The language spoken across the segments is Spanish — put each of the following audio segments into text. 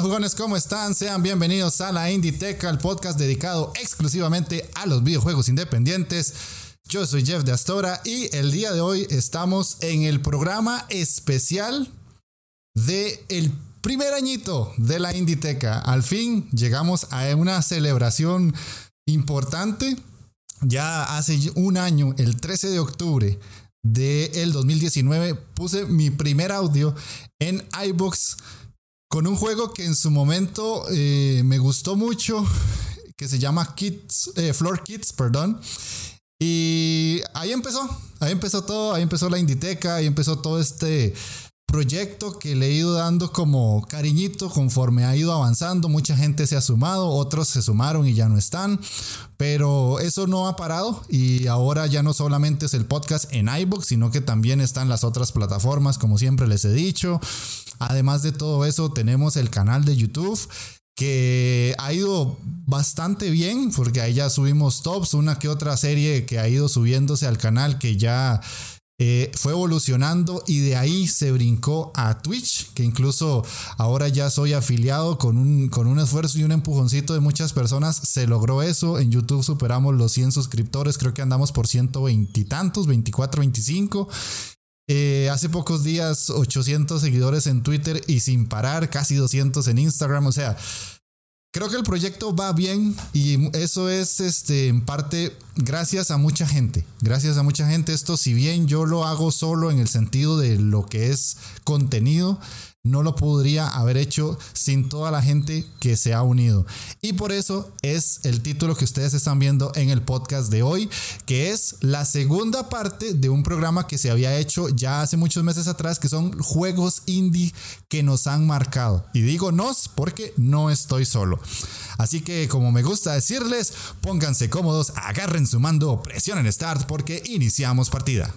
Jugones, ¿cómo están? Sean bienvenidos a la Inditeca, el podcast dedicado exclusivamente a los videojuegos independientes. Yo soy Jeff de Astora y el día de hoy estamos en el programa especial de el primer añito de la Inditeca. Al fin llegamos a una celebración importante. Ya hace un año, el 13 de octubre del 2019, puse mi primer audio en iBox con un juego que en su momento eh, me gustó mucho, que se llama Kids, eh, Floor Kids, perdón. Y ahí empezó, ahí empezó todo, ahí empezó la Inditeca, ahí empezó todo este proyecto que le he ido dando como cariñito conforme ha ido avanzando. Mucha gente se ha sumado, otros se sumaron y ya no están, pero eso no ha parado y ahora ya no solamente es el podcast en iBook, sino que también están las otras plataformas, como siempre les he dicho. Además de todo eso, tenemos el canal de YouTube que ha ido bastante bien, porque ahí ya subimos tops, una que otra serie que ha ido subiéndose al canal que ya eh, fue evolucionando y de ahí se brincó a Twitch, que incluso ahora ya soy afiliado con un, con un esfuerzo y un empujoncito de muchas personas. Se logró eso. En YouTube superamos los 100 suscriptores, creo que andamos por 120 y tantos, 24, 25. Eh, hace pocos días 800 seguidores en Twitter y sin parar, casi 200 en Instagram. O sea, creo que el proyecto va bien y eso es este, en parte gracias a mucha gente. Gracias a mucha gente. Esto, si bien yo lo hago solo en el sentido de lo que es contenido, no lo podría haber hecho sin toda la gente que se ha unido. Y por eso es el título que ustedes están viendo en el podcast de hoy, que es la segunda parte de un programa que se había hecho ya hace muchos meses atrás, que son juegos indie que nos han marcado. Y digo nos porque no estoy solo. Así que como me gusta decirles, pónganse cómodos, agarren su mando, presionen start porque iniciamos partida.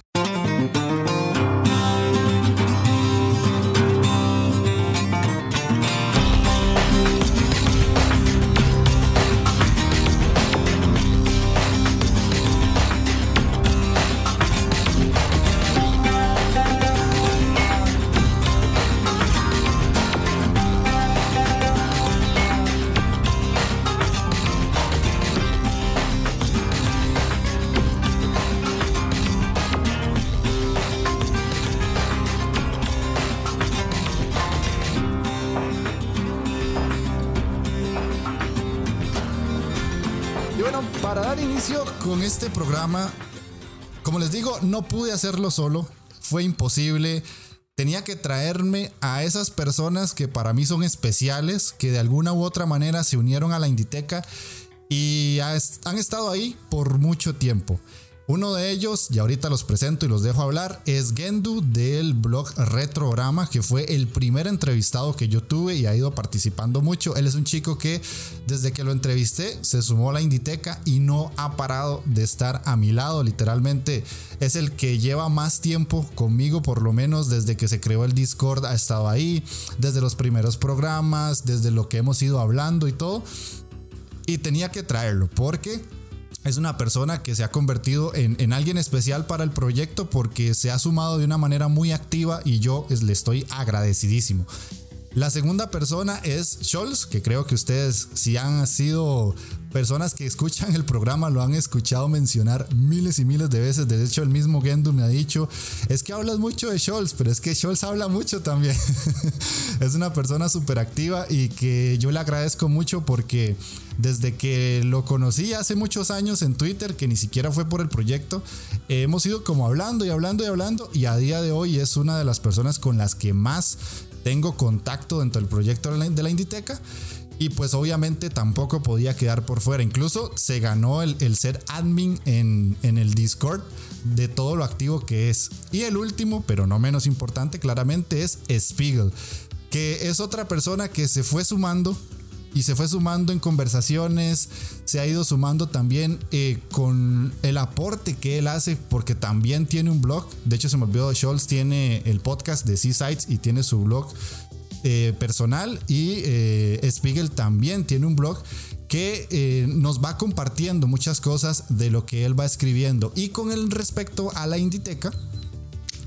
Este programa, como les digo, no pude hacerlo solo, fue imposible. Tenía que traerme a esas personas que para mí son especiales, que de alguna u otra manera se unieron a la Inditeca y han estado ahí por mucho tiempo. Uno de ellos, y ahorita los presento y los dejo hablar, es Gendu del blog Retrograma, que fue el primer entrevistado que yo tuve y ha ido participando mucho. Él es un chico que desde que lo entrevisté se sumó a la Inditeca y no ha parado de estar a mi lado. Literalmente es el que lleva más tiempo conmigo, por lo menos desde que se creó el Discord ha estado ahí, desde los primeros programas, desde lo que hemos ido hablando y todo. Y tenía que traerlo porque es una persona que se ha convertido en, alguien especial para el proyecto porque se ha sumado de una manera muy activa y yo le estoy agradecidísimo. La segunda persona es Scholz, que creo que ustedes, si han sido personas que escuchan el programa, lo han escuchado mencionar miles y miles de veces. De hecho, el mismo Gendu me ha dicho, es que hablas mucho de Scholz, pero es que Scholz habla mucho también. es una persona súper activa y que yo le agradezco mucho porque desde que lo conocí hace muchos años en Twitter, que ni siquiera fue por el proyecto, hemos ido como hablando y hablando y hablando y a día de hoy es una de las personas con las que más tengo contacto dentro del proyecto de la Inditeca. Y pues obviamente tampoco podía quedar por fuera. Incluso se ganó el, ser admin en, en, el Discord de todo lo activo que es. Y el último, pero no menos importante, claramente es Spiegel, que es otra persona que se fue sumando y se fue sumando en conversaciones, se ha ido sumando también eh, con el aporte que él hace, porque también tiene un blog. De hecho, se me olvidó, Scholz tiene el podcast de Seasides y tiene su blog eh, personal. Y eh, Spiegel también tiene un blog que nos va compartiendo muchas cosas de lo que él va escribiendo. Y con el respecto a la Inditeca,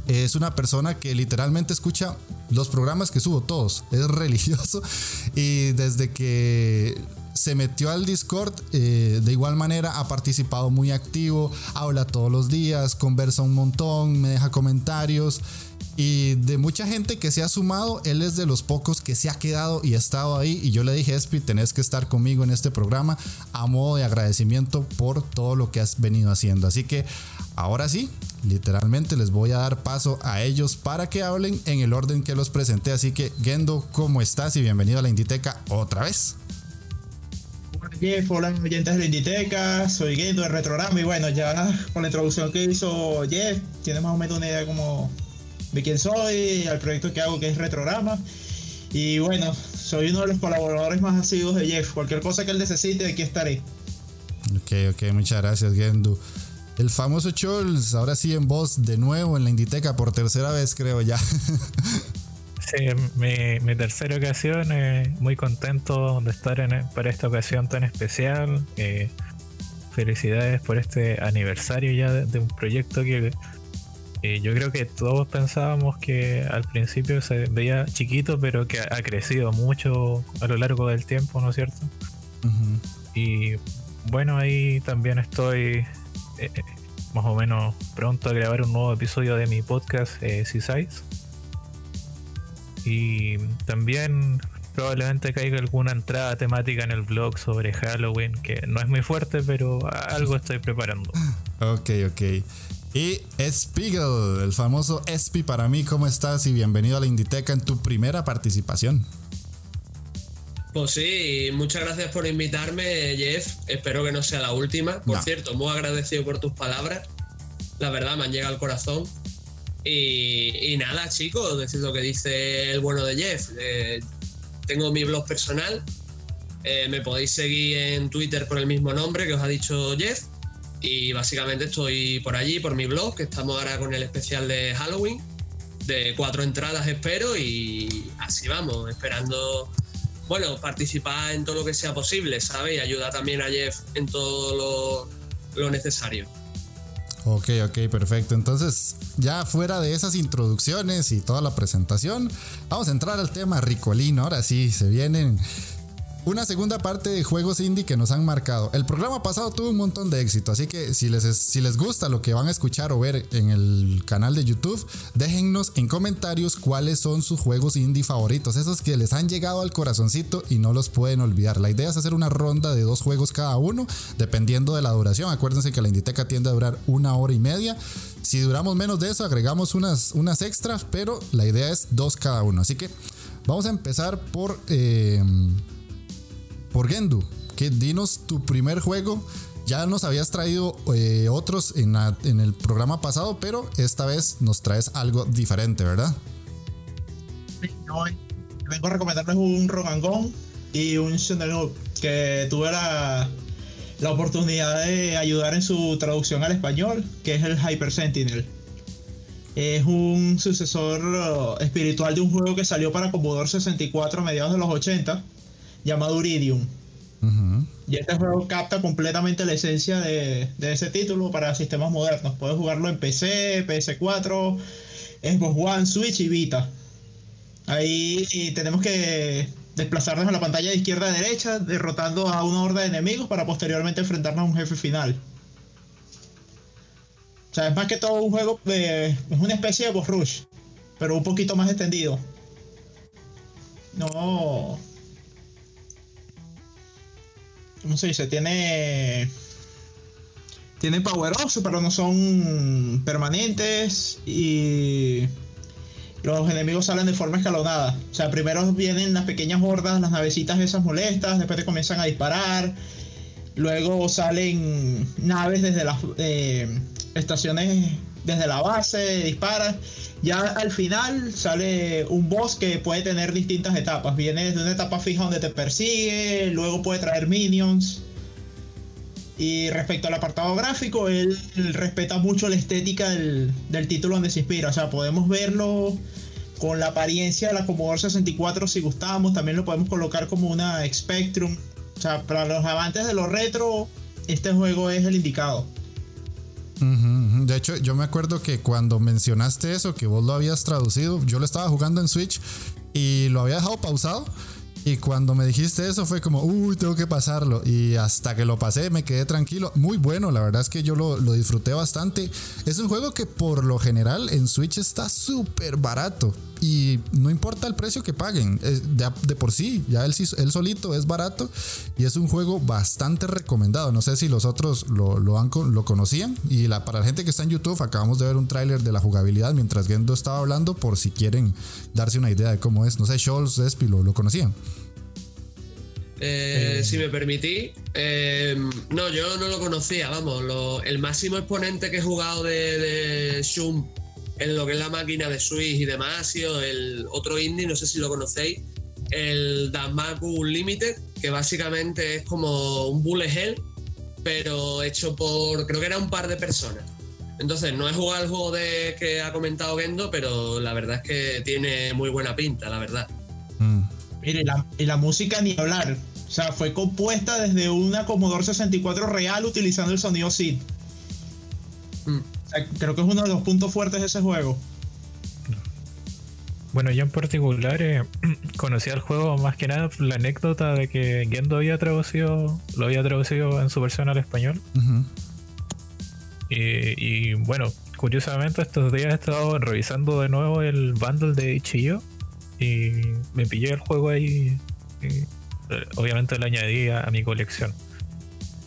es una persona que literalmente escucha los programas que subo, todos. Es religioso. Y desde que se metió al Discord, eh, de igual manera ha participado muy activo, habla todos los días, conversa un montón, me deja comentarios. Y de mucha gente que se ha sumado, él es de los pocos que se ha quedado y ha estado ahí. Y yo le dije, Espi, tenés que estar conmigo en este programa a modo de agradecimiento por todo lo que has venido haciendo. Así que ahora sí, literalmente les voy a dar paso a ellos para que hablen en el orden que los presenté. Así que, Gendo, ¿cómo estás? Y bienvenido a la Inditeca otra vez. Hola Jeff, hola oyentes de la Inditeca, soy Gendo de Retrograma y bueno, ya con la introducción que hizo Jeff, tiene más o menos una idea como de quién soy, al proyecto que hago que es Retrograma. Y bueno, soy uno de los colaboradores más asiduos de Jeff. Cualquier cosa que él necesite, aquí estaré. Ok, ok, muchas gracias, Gendu. El famoso Chols, ahora sí en voz de nuevo en la Inditeca por tercera vez, creo ya. Sí, mi, tercera ocasión, eh, muy contento de estar en, para esta ocasión tan especial. Eh, felicidades por este aniversario ya de, un proyecto que eh, yo creo que todos pensábamos que al principio se veía chiquito, pero que ha, crecido mucho a lo largo del tiempo, ¿no es cierto? Y bueno, ahí también estoy eh, más o menos pronto a grabar un nuevo episodio de mi podcast eh. Y también probablemente caiga alguna entrada temática en el blog sobre Halloween, que no es muy fuerte, pero algo estoy preparando. Ok, ok. Y Spiegel, el famoso Espi para mí, ¿cómo estás? Y bienvenido a la Inditeca en tu primera participación. Pues sí, muchas gracias por invitarme, Jeff. Espero que no sea la última. Por cierto, muy agradecido por tus palabras. La verdad, me han llegado al corazón. Y, nada, chicos, decir lo que dice el bueno de Jeff. Eh, tengo mi blog personal. Eh, me podéis seguir en Twitter por el mismo nombre que os ha dicho Jeff. Y básicamente estoy por allí, por mi blog, que estamos ahora con el especial de Halloween. De cuatro entradas espero y así vamos, esperando bueno, participar en todo lo que sea posible, ¿sabes? Y ayudar también a Jeff en todo lo, necesario. Ok, ok, perfecto. Entonces, ya fuera de esas introducciones y toda la presentación, vamos a entrar al tema ricolino. Ahora sí, se vienen una segunda parte de juegos indie que nos han marcado. El programa pasado tuvo un montón de éxito, así que si les, si les gusta lo que van a escuchar o ver en el canal de YouTube, déjennos en comentarios cuáles son sus juegos indie favoritos, esos que les han llegado al corazoncito y no los pueden olvidar. La idea es hacer una ronda de dos juegos cada uno, dependiendo de la duración. Acuérdense que la Inditeca tiende a durar una hora y media. Si duramos menos de eso, agregamos unas, unas extras, pero la idea es dos cada uno. Así que vamos a empezar por... Eh, por Gendu. Que dinos tu primer juego. Ya nos habías traído eh, otros en, el programa pasado, pero esta vez nos traes algo diferente, ¿verdad? vengo a recomendarles un Rogangón y un Shonen que tuve la, la oportunidad de ayudar en su traducción al español, que es el Hyper Sentinel. Es un sucesor uh, espiritual de un juego que salió para Commodore 64 a mediados de los 80 llamado Uridium. Y este juego capta completamente la esencia de, ese título para sistemas modernos. Puedes jugarlo en PC, PS4, Xbox One, Switch y Vita. Ahí tenemos que desplazarnos a la pantalla de izquierda a derecha, derrotando a una horda de enemigos para posteriormente enfrentarnos a un jefe final. O sea, es más que todo un juego de. es una especie de boss rush, pero un poquito más extendido. No. ¿Cómo se? Tiene tiene power pero no son permanentes y los enemigos salen de forma escalonada. O sea, primero vienen las pequeñas hordas, las navecitas esas molestas, después te comienzan a disparar, luego salen naves desde las eh, estaciones desde la base, disparas. Ya al final sale un boss que puede tener distintas etapas. Viene desde una etapa fija donde te persigue, luego puede traer minions. Y respecto al apartado gráfico, él, respeta mucho la estética del, del, título donde se inspira. O sea, podemos verlo con la apariencia de la Commodore 64 si gustamos. También lo podemos colocar como una Spectrum. O sea, para los amantes de los retro, este juego es el indicado. De hecho, yo me acuerdo que cuando mencionaste eso, que vos lo habías traducido, yo lo estaba jugando en Switch y lo había dejado pausado. Y cuando me dijiste eso fue como, uy, tengo que pasarlo. Y hasta que lo pasé me quedé tranquilo. Muy bueno, la verdad es que yo lo, disfruté bastante. Es un juego que por lo general en Switch está súper barato. Y no importa el precio que paguen, de, por sí, ya él, él, solito es barato y es un juego bastante recomendado. No sé si los otros lo, lo, han, lo conocían. Y la, para la gente que está en YouTube, acabamos de ver un tráiler de la jugabilidad mientras Gendo estaba hablando, por si quieren darse una idea de cómo es. No sé, Scholz, Espi, ¿lo, lo conocían? Eh, si me permití, eh, no, yo no lo conocía, vamos, el máximo exponente que he jugado de, de Shum en lo que es la máquina de Switch y demás ha sido el otro indie, no sé si lo conocéis, el Damaku Limited, que básicamente es como un bullet hell, pero hecho por, creo que era un par de personas. Entonces, no he jugado el juego de, que ha comentado Gendo, pero la verdad es que tiene muy buena pinta, la verdad. Mm. Mire, y la música ni hablar. O sea, fue compuesta desde una Commodore 64 real utilizando el sonido SID. Mm. Creo que es uno de los puntos fuertes de ese juego. Bueno, yo en particular eh, conocía el juego más que nada la anécdota de que Gendo había traducido, lo había traducido en su versión al español. y, bueno, curiosamente estos días he estado revisando de nuevo el bundle de Ichiyo y me pillé el juego ahí. Y, eh, obviamente lo añadí a, mi colección.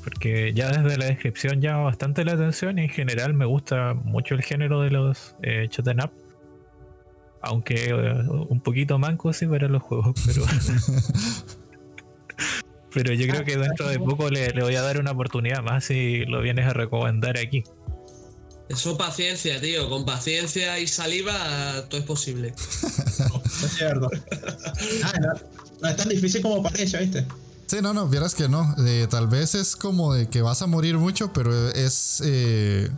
Porque ya desde la descripción llama bastante la atención y en general me gusta mucho el género de los eh, up aunque eh, un poquito manco sí para los juegos, pero. pero yo creo que dentro de poco le, voy a dar una oportunidad más si lo vienes a recomendar aquí. Eso paciencia, tío. Con paciencia y saliva todo es posible. es cierto. Ah, no, es tan difícil como parece, ¿viste? Sí, no, no, vieras que no. Eh, tal vez es como de que vas a morir mucho, pero es eh,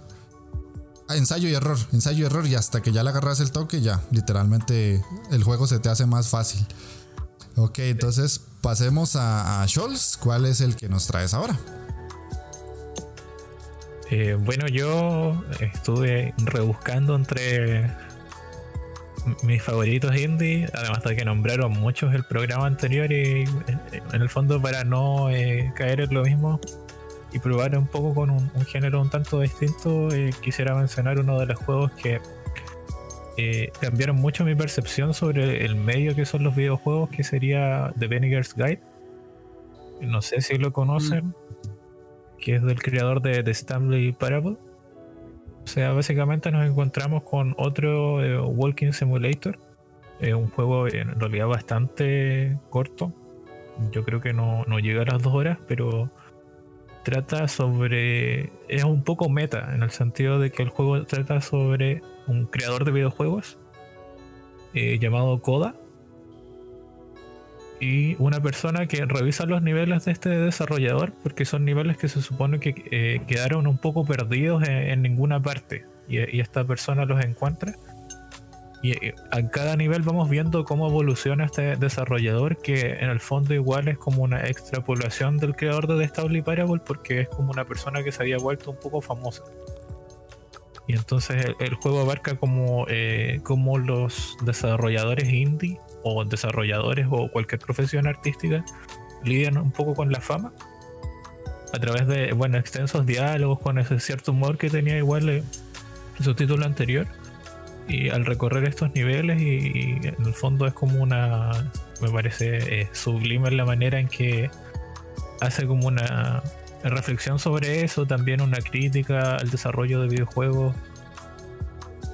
ensayo y error, ensayo y error y hasta que ya le agarras el toque ya, literalmente el juego se te hace más fácil. Ok, entonces pasemos a, Scholz. ¿Cuál es el que nos traes ahora? Eh, bueno, yo estuve rebuscando entre mis favoritos indie, además de que nombraron muchos el programa anterior y en el fondo para no eh, caer en lo mismo, y probar un poco con un, género un tanto distinto, eh, quisiera mencionar uno de los juegos que eh, cambiaron mucho mi percepción sobre el medio que son los videojuegos, que sería The Vinegar's Guide. No sé si lo conocen, mm. que es del creador de The Stanley Parable. O sea, básicamente nos encontramos con otro eh, Walking Simulator. un juego en realidad bastante corto. Yo creo que no, no llega a las dos horas, pero trata sobre. Es un poco meta, en el sentido de que el juego trata sobre un creador de videojuegos eh, llamado Koda y una persona que revisa los niveles de este desarrollador, porque son niveles que se supone que eh, quedaron un poco perdidos en, ninguna parte, y, esta persona los encuentra y eh, a cada nivel vamos viendo cómo evoluciona este desarrollador, que en el fondo igual es como una extrapolación del creador de The Stable Parable, porque es como una persona que se había vuelto un poco famosa. Y entonces el, juego abarca como, eh, como los desarrolladores indie, o desarrolladores, o cualquier profesión artística, lidian un poco con la fama. A través de, bueno, extensos diálogos con ese cierto humor que tenía igual en eh, su título anterior y al recorrer estos niveles y, en el fondo es como una me parece eh, sublime la manera en que hace como una reflexión sobre eso también una crítica al desarrollo de videojuegos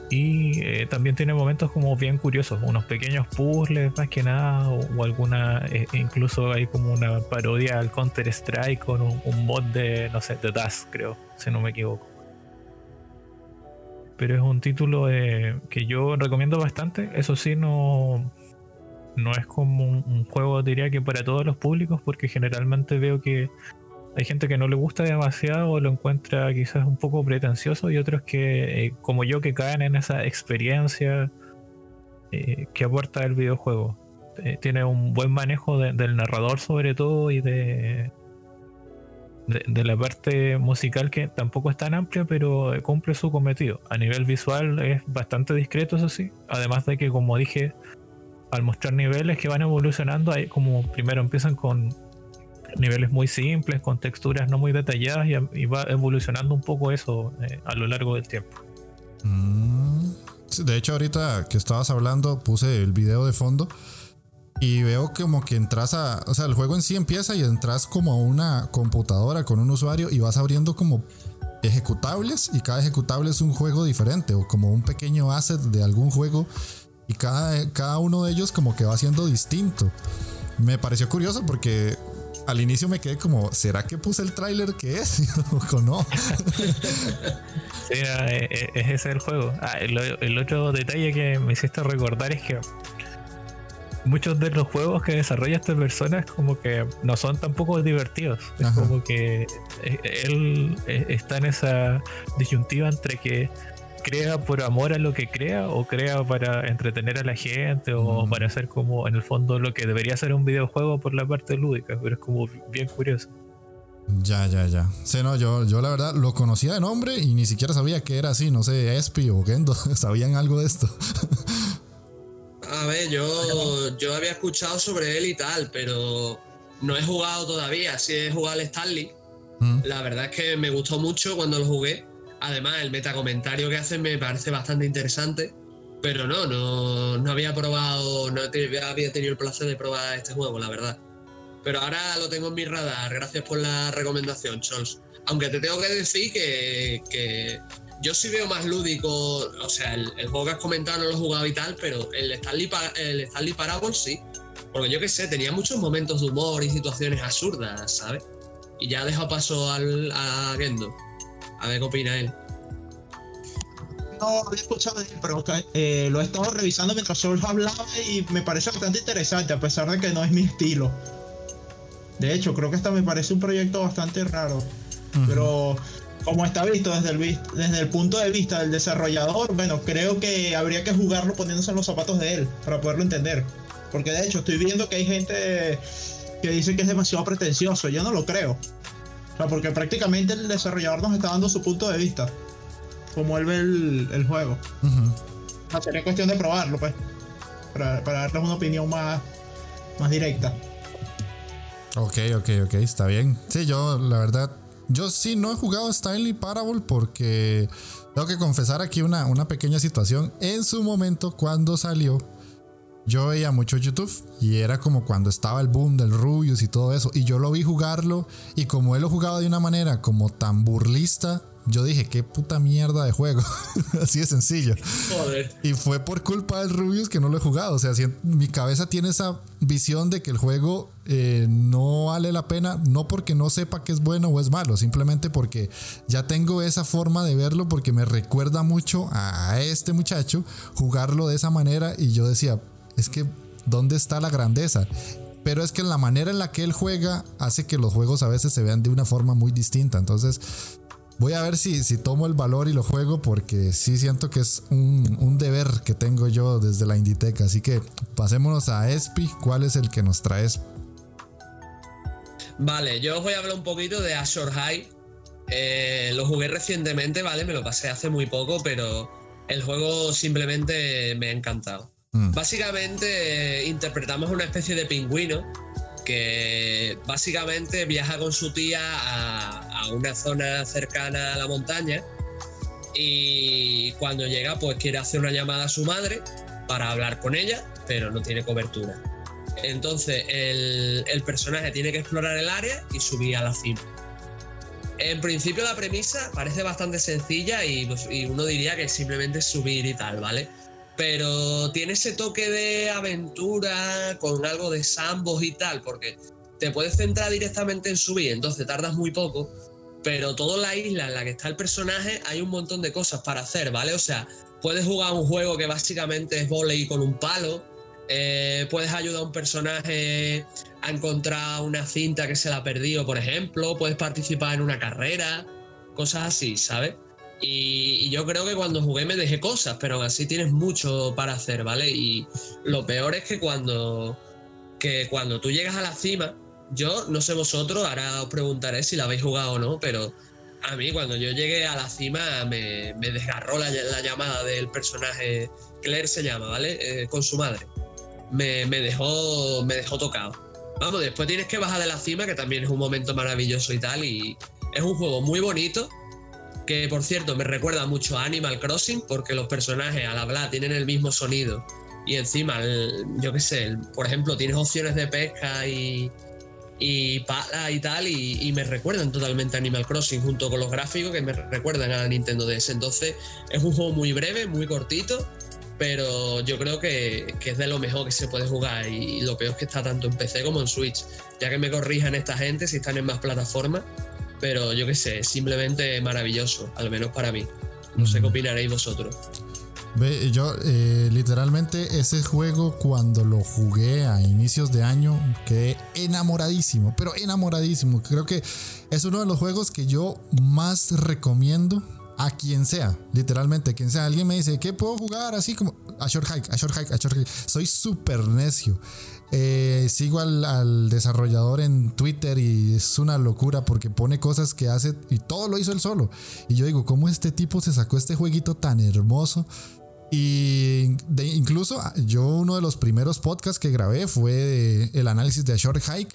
y eh, también tiene momentos como bien curiosos unos pequeños puzzles más que nada o, alguna eh, incluso hay como una parodia al Counter Strike con un, un mod de no sé de DAS creo si no me equivoco pero es un título eh, que yo recomiendo bastante. Eso sí, no, no es como un, juego, diría que para todos los públicos, porque generalmente veo que hay gente que no le gusta demasiado o lo encuentra quizás un poco pretencioso y otros que, eh, como yo, que caen en esa experiencia eh, que aporta el videojuego. tiene un buen manejo del narrador sobre todo y de, de, la parte musical que tampoco es tan amplia, pero cumple su cometido. A nivel visual es bastante discreto, eso sí. Además de que, como dije, al mostrar niveles que van evolucionando, hay como primero empiezan con niveles muy simples, con texturas no muy detalladas y, va evolucionando un poco eso eh, a lo largo del tiempo. Mm. de hecho, ahorita que estabas hablando, puse el video de fondo y veo como que entras a, o sea, el juego en sí empieza y entras como a una computadora con un usuario y vas abriendo como ejecutables y cada ejecutable es un juego diferente o como un pequeño asset de algún juego y cada, cada uno de ellos como que va siendo distinto. Me pareció curioso porque al inicio me quedé como, ¿será que puse el tráiler que es? o no. sí, eh, eh, es ese el juego. Ah, el otro detalle que me hiciste recordar es que muchos de los juegos que desarrolla esta persona es como que no son tampoco divertidos. Es como que eh, él está en esa disyuntiva entre que crea por amor a lo que crea o crea para entretener a la gente o mm. para hacer como en el fondo lo que debería ser un videojuego por la parte lúdica, pero es como bien curioso. Ya, ya, ya. Sí, no, yo, yo la verdad lo conocía de nombre y ni siquiera sabía que era así, no sé, Espi o Gendo, sabían algo de esto. A ver, yo, yo había escuchado sobre él y tal, pero no he jugado todavía. Sí he jugado al Stanley. Mm. La verdad es que me gustó mucho cuando lo jugué. Además, el metacomentario que hacen me parece bastante interesante. Pero no, no, no había probado, no había tenido el placer de probar este juego, la verdad. Pero ahora lo tengo en mi radar. Gracias por la recomendación, Charles. Aunque te tengo que decir que, que yo sí veo más lúdico, o sea, el, juego que has comentado no lo he jugado y tal, pero el Stanley, el Stanley Parable sí. Porque yo qué sé, tenía muchos momentos de humor y situaciones absurdas, ¿sabes? Y ya dejo paso al, a Gendo. A ver qué opina él. No había escuchado pero eh, lo he estado revisando mientras Sol hablaba y me parece bastante interesante, a pesar de que no es mi estilo. De hecho, creo que esta me parece un proyecto bastante raro. Pero como está visto desde el, desde el punto de vista del desarrollador, bueno, creo que habría que jugarlo poniéndose en los zapatos de él para poderlo entender. Porque de hecho estoy viendo que hay gente que dice que es demasiado pretencioso. Yo no lo creo. Sea, porque prácticamente el desarrollador nos está dando su punto de vista. Como él ve el, juego. sería cuestión de probarlo, pues. Para, para darles una opinión más, más directa. Ok, ok, ok, está bien. Sí, yo la verdad yo sí no he jugado Stanley Parable porque tengo que confesar aquí una, una pequeña situación. En su momento, cuando salió, yo veía mucho YouTube y era como cuando estaba el boom del Rubius y todo eso. Y yo lo vi jugarlo y como él lo jugaba de una manera como tan burlista, yo dije, qué puta mierda de juego. Así de sencillo. Y fue por culpa del Rubius que no lo he jugado. O sea, si mi cabeza tiene esa visión de que el juego eh, no vale la pena, no porque no sepa que es bueno o es malo, simplemente porque ya tengo esa forma de verlo porque me recuerda mucho a este muchacho jugarlo de esa manera y yo decía, es que, ¿dónde está la grandeza? pero es que la manera en la que él juega hace que los juegos a veces se vean de una forma muy distinta. Entonces, Voy a ver si, si tomo el valor y lo juego porque sí siento que es un, deber que tengo yo desde la Inditeca. Así que pasémonos a Espi. ¿Cuál es el que nos traes? Vale, yo os voy a hablar un poquito de Azure High. Eh, lo jugué recientemente, ¿vale? Me lo pasé hace muy poco, pero el juego simplemente me ha encantado. Mm. Básicamente interpretamos una especie de pingüino que básicamente viaja con su tía a, una zona cercana a la montaña y cuando llega pues quiere hacer una llamada a su madre para hablar con ella, pero no tiene cobertura. Entonces el, personaje tiene que explorar el área y subir a la cima. En principio la premisa parece bastante sencilla y, pues, y uno diría que simplemente subir y tal, ¿vale? Pero tiene ese toque de aventura con algo de sambos y tal, porque te puedes centrar directamente en subir, entonces tardas muy poco, pero toda la isla en la que está el personaje hay un montón de cosas para hacer, ¿vale? O sea, puedes jugar un juego que básicamente es volei con un palo, eh, puedes ayudar a un personaje a encontrar una cinta que se la ha perdido, por ejemplo, puedes participar en una carrera, cosas así, ¿sabes? Y, yo creo que cuando jugué me dejé cosas, pero así tienes mucho para hacer, ¿vale? Y lo peor es que cuando, que cuando tú llegas a la cima, yo no sé vosotros, ahora os preguntaré si la habéis jugado o no, pero a mí cuando yo llegué a la cima me, desgarró la, llamada del personaje, Claire se llama, ¿vale? Eh, con su madre. Me, dejó, me dejó tocado. Vamos, después tienes que bajar de la cima, que también es un momento maravilloso y tal, y es un juego muy bonito, que por cierto me recuerda mucho a Animal Crossing, porque los personajes al hablar tienen el mismo sonido, y encima, yo qué sé, por ejemplo, tienes opciones de pesca y, y pala y tal, y, me recuerdan totalmente a Animal Crossing junto con los gráficos que me recuerdan a Nintendo DS. Entonces es un juego muy breve, muy cortito, pero yo creo que, es de lo mejor que se puede jugar y, lo peor es que está tanto en PC como en Switch, ya que me corrijan esta gente si están en más plataformas, pero yo qué sé, simplemente maravilloso, al menos para mí. No sé qué opinaréis vosotros. Ve, yo eh, literalmente ese juego cuando lo jugué a inicios de año quedé enamoradísimo, pero enamoradísimo. Creo que es uno de los juegos que yo más recomiendo a quien sea, literalmente, quien sea. Alguien me dice, ¿qué puedo jugar? Así como a Short Hike, a Short Hike, a Short Hike. Soy súper necio. Eh, sigo al, desarrollador en Twitter y es una locura porque pone cosas que hace y todo lo hizo él solo. Y yo digo, ¿cómo este tipo se sacó este jueguito tan hermoso? Y de, incluso ah, yo uno de los primeros podcasts que grabé fue el análisis de Short Hike,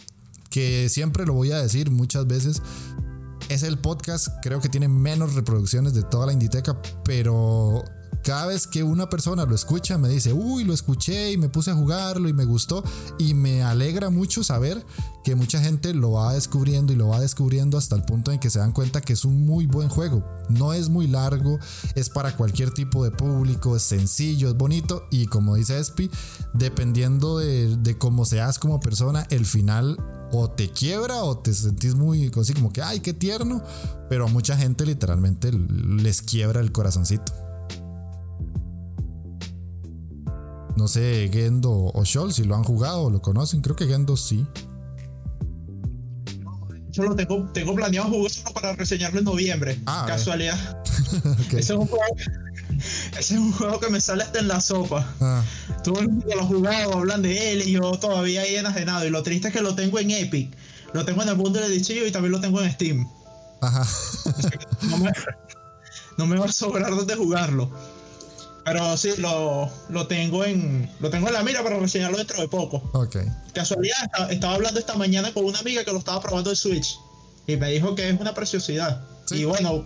que siempre lo voy a decir muchas veces. Es el podcast, creo que tiene menos reproducciones de toda la Inditeca, pero cada vez que una persona lo escucha me dice, uy, lo escuché y me puse a jugarlo y me gustó y me alegra mucho saber que mucha gente lo va descubriendo y lo va descubriendo hasta el punto en que se dan cuenta que es un muy buen juego. No es muy largo, es para cualquier tipo de público, es sencillo, es bonito y como dice Espi, dependiendo de, de cómo seas como persona, el final o te quiebra o te sentís muy así como que, ay, qué tierno, pero a mucha gente literalmente les quiebra el corazoncito. No sé, Gendo o Scholl, si lo han jugado o lo conocen. Creo que Gendo sí. Yo lo tengo, tengo planeado jugarlo para reseñarlo en noviembre. Ah, Casualidad. ese, es un juego, ese es un juego que me sale hasta en la sopa. Ah. Todo el mundo lo ha jugado, hablan de él y yo todavía ahí enajenado. Y lo triste es que lo tengo en Epic. Lo tengo en el mundo de Edition y también lo tengo en Steam. Ajá. no, me, no me va a sobrar dónde jugarlo. Pero sí, lo, lo, tengo en lo tengo en la mira para reseñarlo dentro de poco. Ok. Casualidad, estaba hablando esta mañana con una amiga que lo estaba probando en Switch y me dijo que es una preciosidad. Y bueno,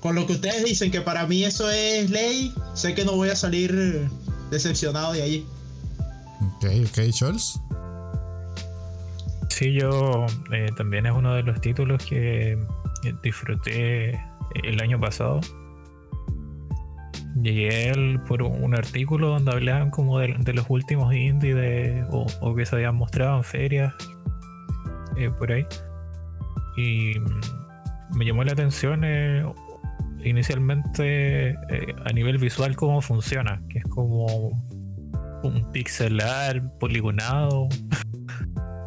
con lo que ustedes dicen que para mí eso es ley, sé que no voy a salir decepcionado de allí. Ok, ok, Charles. Sí, yo eh, también es uno de los títulos que disfruté el año pasado llegué él por un artículo donde hablaban como de, los últimos indies o, que se habían mostrado en ferias eh, por ahí. Y me llamó la atención eh, inicialmente eh, a nivel visual cómo funciona, que es como un pixelar poligonado.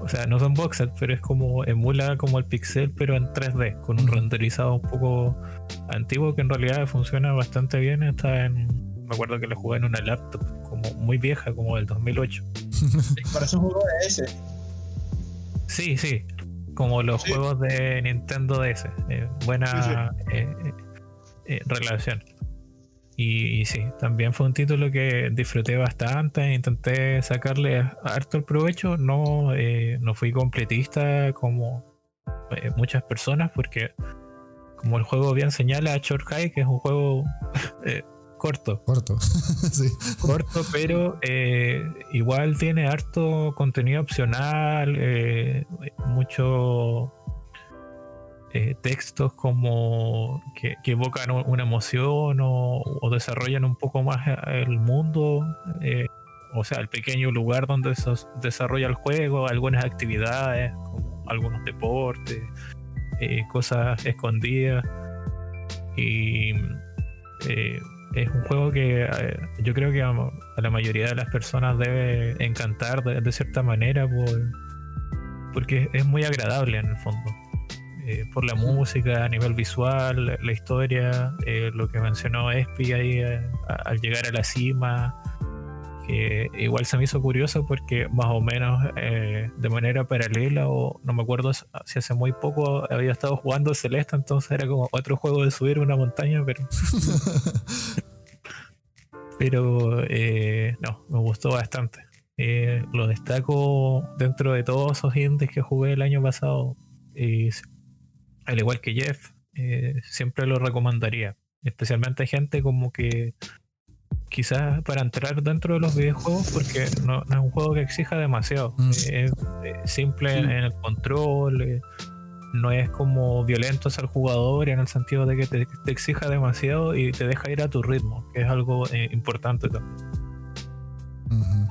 o sea, no son voxels, pero es como emula como el pixel, pero en 3D, con un renderizado un poco antiguo que en realidad funciona bastante bien. Está en. Me acuerdo que lo jugué en una laptop como muy vieja, como del 2008. Parece un juego de ese. Sí, sí. Como los juegos de Nintendo DS. Eh, buena eh, eh, relación. Y, sí, también fue un título que disfruté bastante. Intenté sacarle harto el provecho. No, no fui completista como muchas personas porque como el juego bien señala, Short High, que es un juego eh, corto. Corto, sí. Corto, pero eh, igual tiene harto contenido opcional, eh, textos como que, evocan una emoción o, desarrollan un poco más el mundo. o sea, el pequeño lugar donde se desarrolla el juego, algunas actividades, como algunos deportes, eh, cosas escondidas. Y eh, es un juego que eh, yo creo que a, la mayoría de las personas debe encantar de, cierta manera por, porque es muy agradable en el fondo. Por la música, a nivel visual, la historia, lo que mencionó Espi ahí al llegar a la cima, igual se me hizo curioso porque más o menos eh, de manera paralela o no me acuerdo si hace muy poco había estado jugando Celeste, entonces era como otro juego de subir una montaña, pero... pero eh, no, me gustó bastante. Eh, lo destaco dentro de todos esos indies que jugué el año pasado. Al igual que Jeff, siempre lo recomendaría. Especialmente a gente como que quizás para entrar dentro de los videojuegos porque no, es un juego que exija demasiado. Mm. Es, simple en, el control, eh, no es como violento hacia el jugador en el sentido de que te, exija demasiado y te deja ir a tu ritmo, que es algo eh, importante también.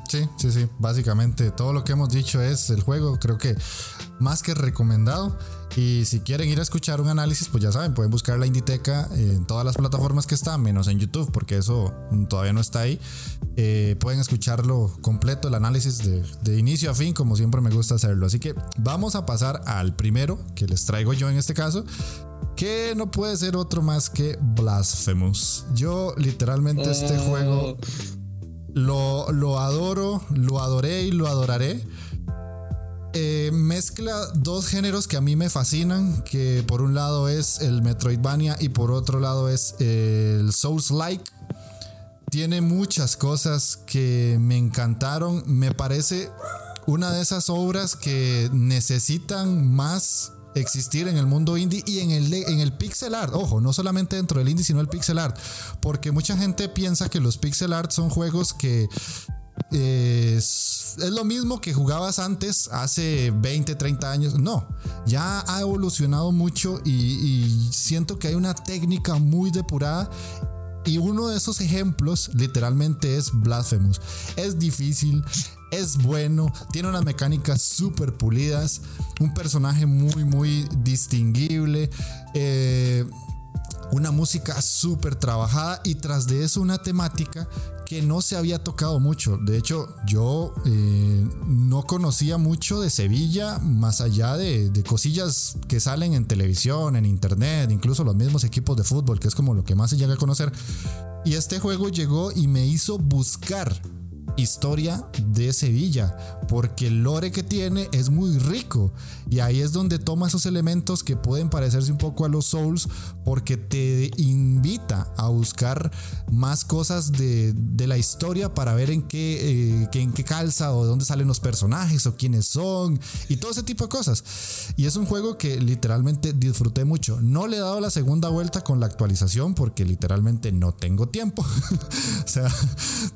Sí, sí, sí. Básicamente todo lo que hemos dicho es el juego, creo que más que recomendado. Y si quieren ir a escuchar un análisis, pues ya saben, pueden buscar la Inditeca en todas las plataformas que están, menos en YouTube, porque eso todavía no está ahí. Eh, pueden escucharlo completo, el análisis de, de, inicio a fin, como siempre me gusta hacerlo. Así que vamos a pasar al primero que les traigo yo en este caso, que no puede ser otro más que Blasphemous. Yo literalmente este oh. juego lo, lo adoro, lo adoré y lo adoraré. Eh, mezcla dos géneros que a mí me fascinan, que por un lado es el Metroidvania y por otro lado es el Souls-like. Tiene muchas cosas que me encantaron. Me parece una de esas obras que necesitan más existir en el mundo indie y en el, en el pixel art. Ojo, no solamente dentro del indie, sino el pixel art. Porque mucha gente piensa que los pixel art son juegos que es, lo mismo que jugabas antes, hace 20, 30 años. No, ya ha evolucionado mucho y, siento que hay una técnica muy depurada. Y uno de esos ejemplos literalmente es Blasphemous. Es difícil, es bueno, tiene unas mecánicas súper pulidas, un personaje muy, muy distinguible. Eh, una música súper trabajada y tras de eso una temática que no se había tocado mucho. De hecho, yo eh, no conocía mucho de Sevilla más allá de, de, cosillas que salen en televisión, en internet, incluso los mismos equipos de fútbol, que es como lo que más se llega a conocer. Y este juego llegó y me hizo buscar historia de Sevilla, porque el lore que tiene es muy rico y ahí es donde toma esos elementos que pueden parecerse un poco a los Souls, porque te invita a buscar más cosas de, la historia para ver en qué, eh, en qué calza o de dónde salen los personajes o quiénes son y todo ese tipo de cosas. Y es un juego que literalmente disfruté mucho. No le he dado la segunda vuelta con la actualización porque literalmente no tengo tiempo. o sea,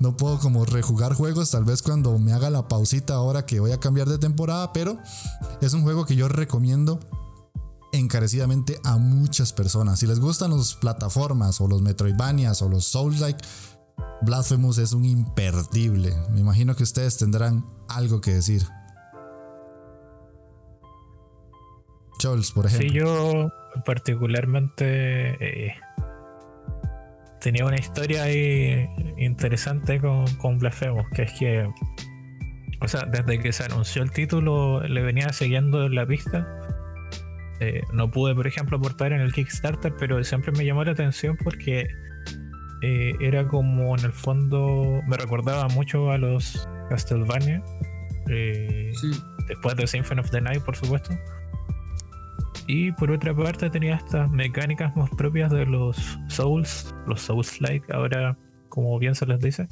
no puedo como rejugar juegos, tal vez cuando me haga la pausita ahora que voy a cambiar de temporada, pero es un juego que yo recomiendo encarecidamente a muchas personas. Si les gustan las plataformas o los Metroidvanias o los Souls-like, Blasphemous es un imperdible. Me imagino que ustedes tendrán algo que decir. Chols, por ejemplo. Sí, yo particularmente eh, tenía una historia ahí interesante con, con Blasphemous, que es que, o sea, desde que se anunció el título le venía siguiendo la pista. Eh, no pude, por ejemplo, aportar en el Kickstarter, pero siempre me llamó la atención porque eh, era como en el fondo, me recordaba mucho a los Castlevania. Eh, después de Symphony of the Night, por supuesto. Y por otra parte tenía estas mecánicas más propias de los Souls, los Souls-like, ahora como bien se les dice.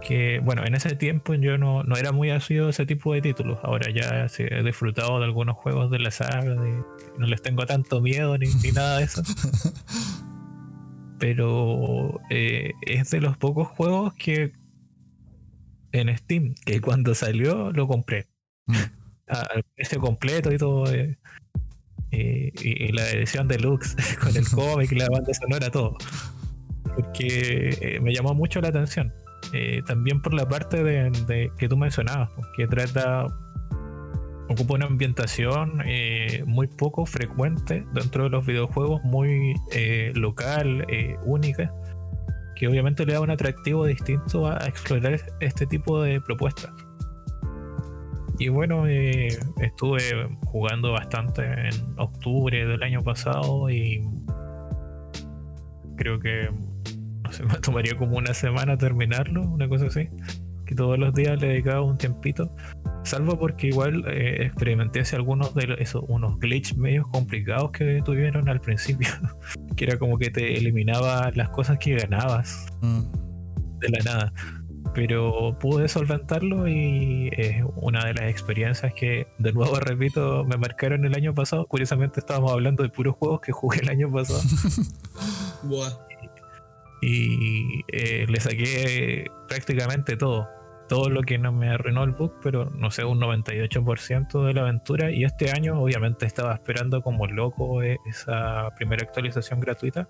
Que bueno, en ese tiempo yo no, no era muy asido de ese tipo de títulos. Ahora ya he disfrutado de algunos juegos de la saga, no les tengo tanto miedo ni, nada de eso. Pero eh, es de los pocos juegos que en Steam, que cuando salió lo compré. Mm. Al precio completo y todo. Eh, y, la edición deluxe con el cómic la banda sonora, todo. Porque eh, me llamó mucho la atención. Eh, también por la parte de, que tú mencionabas, que trata ocupa una ambientación eh, muy poco frecuente dentro de los videojuegos, muy eh, local, eh, única, que obviamente le da un atractivo distinto a, explorar este tipo de propuestas. Y bueno, estuve jugando bastante en octubre del año pasado y creo que no sé, me tomaría como una semana terminarlo, una cosa así. Que todos los días le dedicaba un tiempito. Salvo porque igual eh, experimenté hace algunos de esos, unos glitches medios complicados que tuvieron al principio. que era como que te eliminaba las cosas que ganabas mm. de la nada. Pero pude solventarlo y es una de las experiencias que, de nuevo repito, me marcaron el año pasado. Curiosamente estábamos hablando de puros juegos que jugué el año pasado. y eh, le saqué prácticamente todo todo lo que no me arruinó el book, pero no sé, un 98% de la aventura. Y este año, obviamente, estaba esperando como loco eh, esa primera actualización gratuita.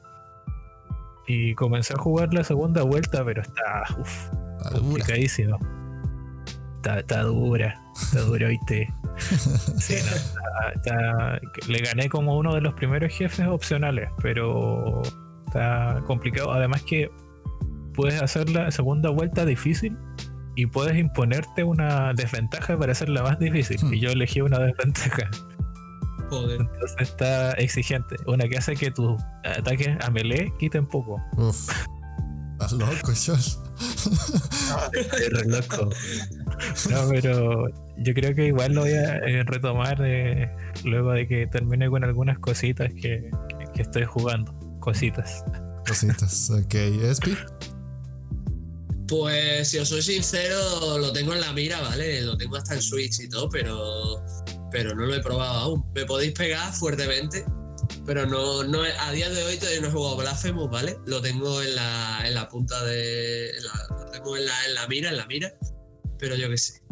Y comencé a jugar la segunda vuelta, pero está, uf, complicadísimo. Está, está, dura, está dura, oíste. le gané como uno de los primeros jefes opcionales, pero está complicado. Además que puedes hacer la segunda vuelta difícil y puedes imponerte una desventaja para hacerla más difícil. Hmm. Y yo elegí una desventaja. Joder. Entonces está exigente. Una que hace que tus ataques a melee quiten poco. Uf. Estás loco, Josh. loco. No, pero yo creo que igual lo voy a eh, retomar eh, luego de que termine con algunas cositas que, que, estoy jugando. Cositas. Cositas, ok. ¿Espi? Pues si os soy sincero, lo tengo en la mira, ¿vale? Lo tengo hasta en Switch y todo, pero, pero no lo he probado aún. Me podéis pegar fuertemente, pero no, no a día de hoy todavía no he jugado Blasphemous, ¿vale? Lo tengo en la, en la punta de. lo tengo en la, en la mira, en la mira, pero yo qué sé.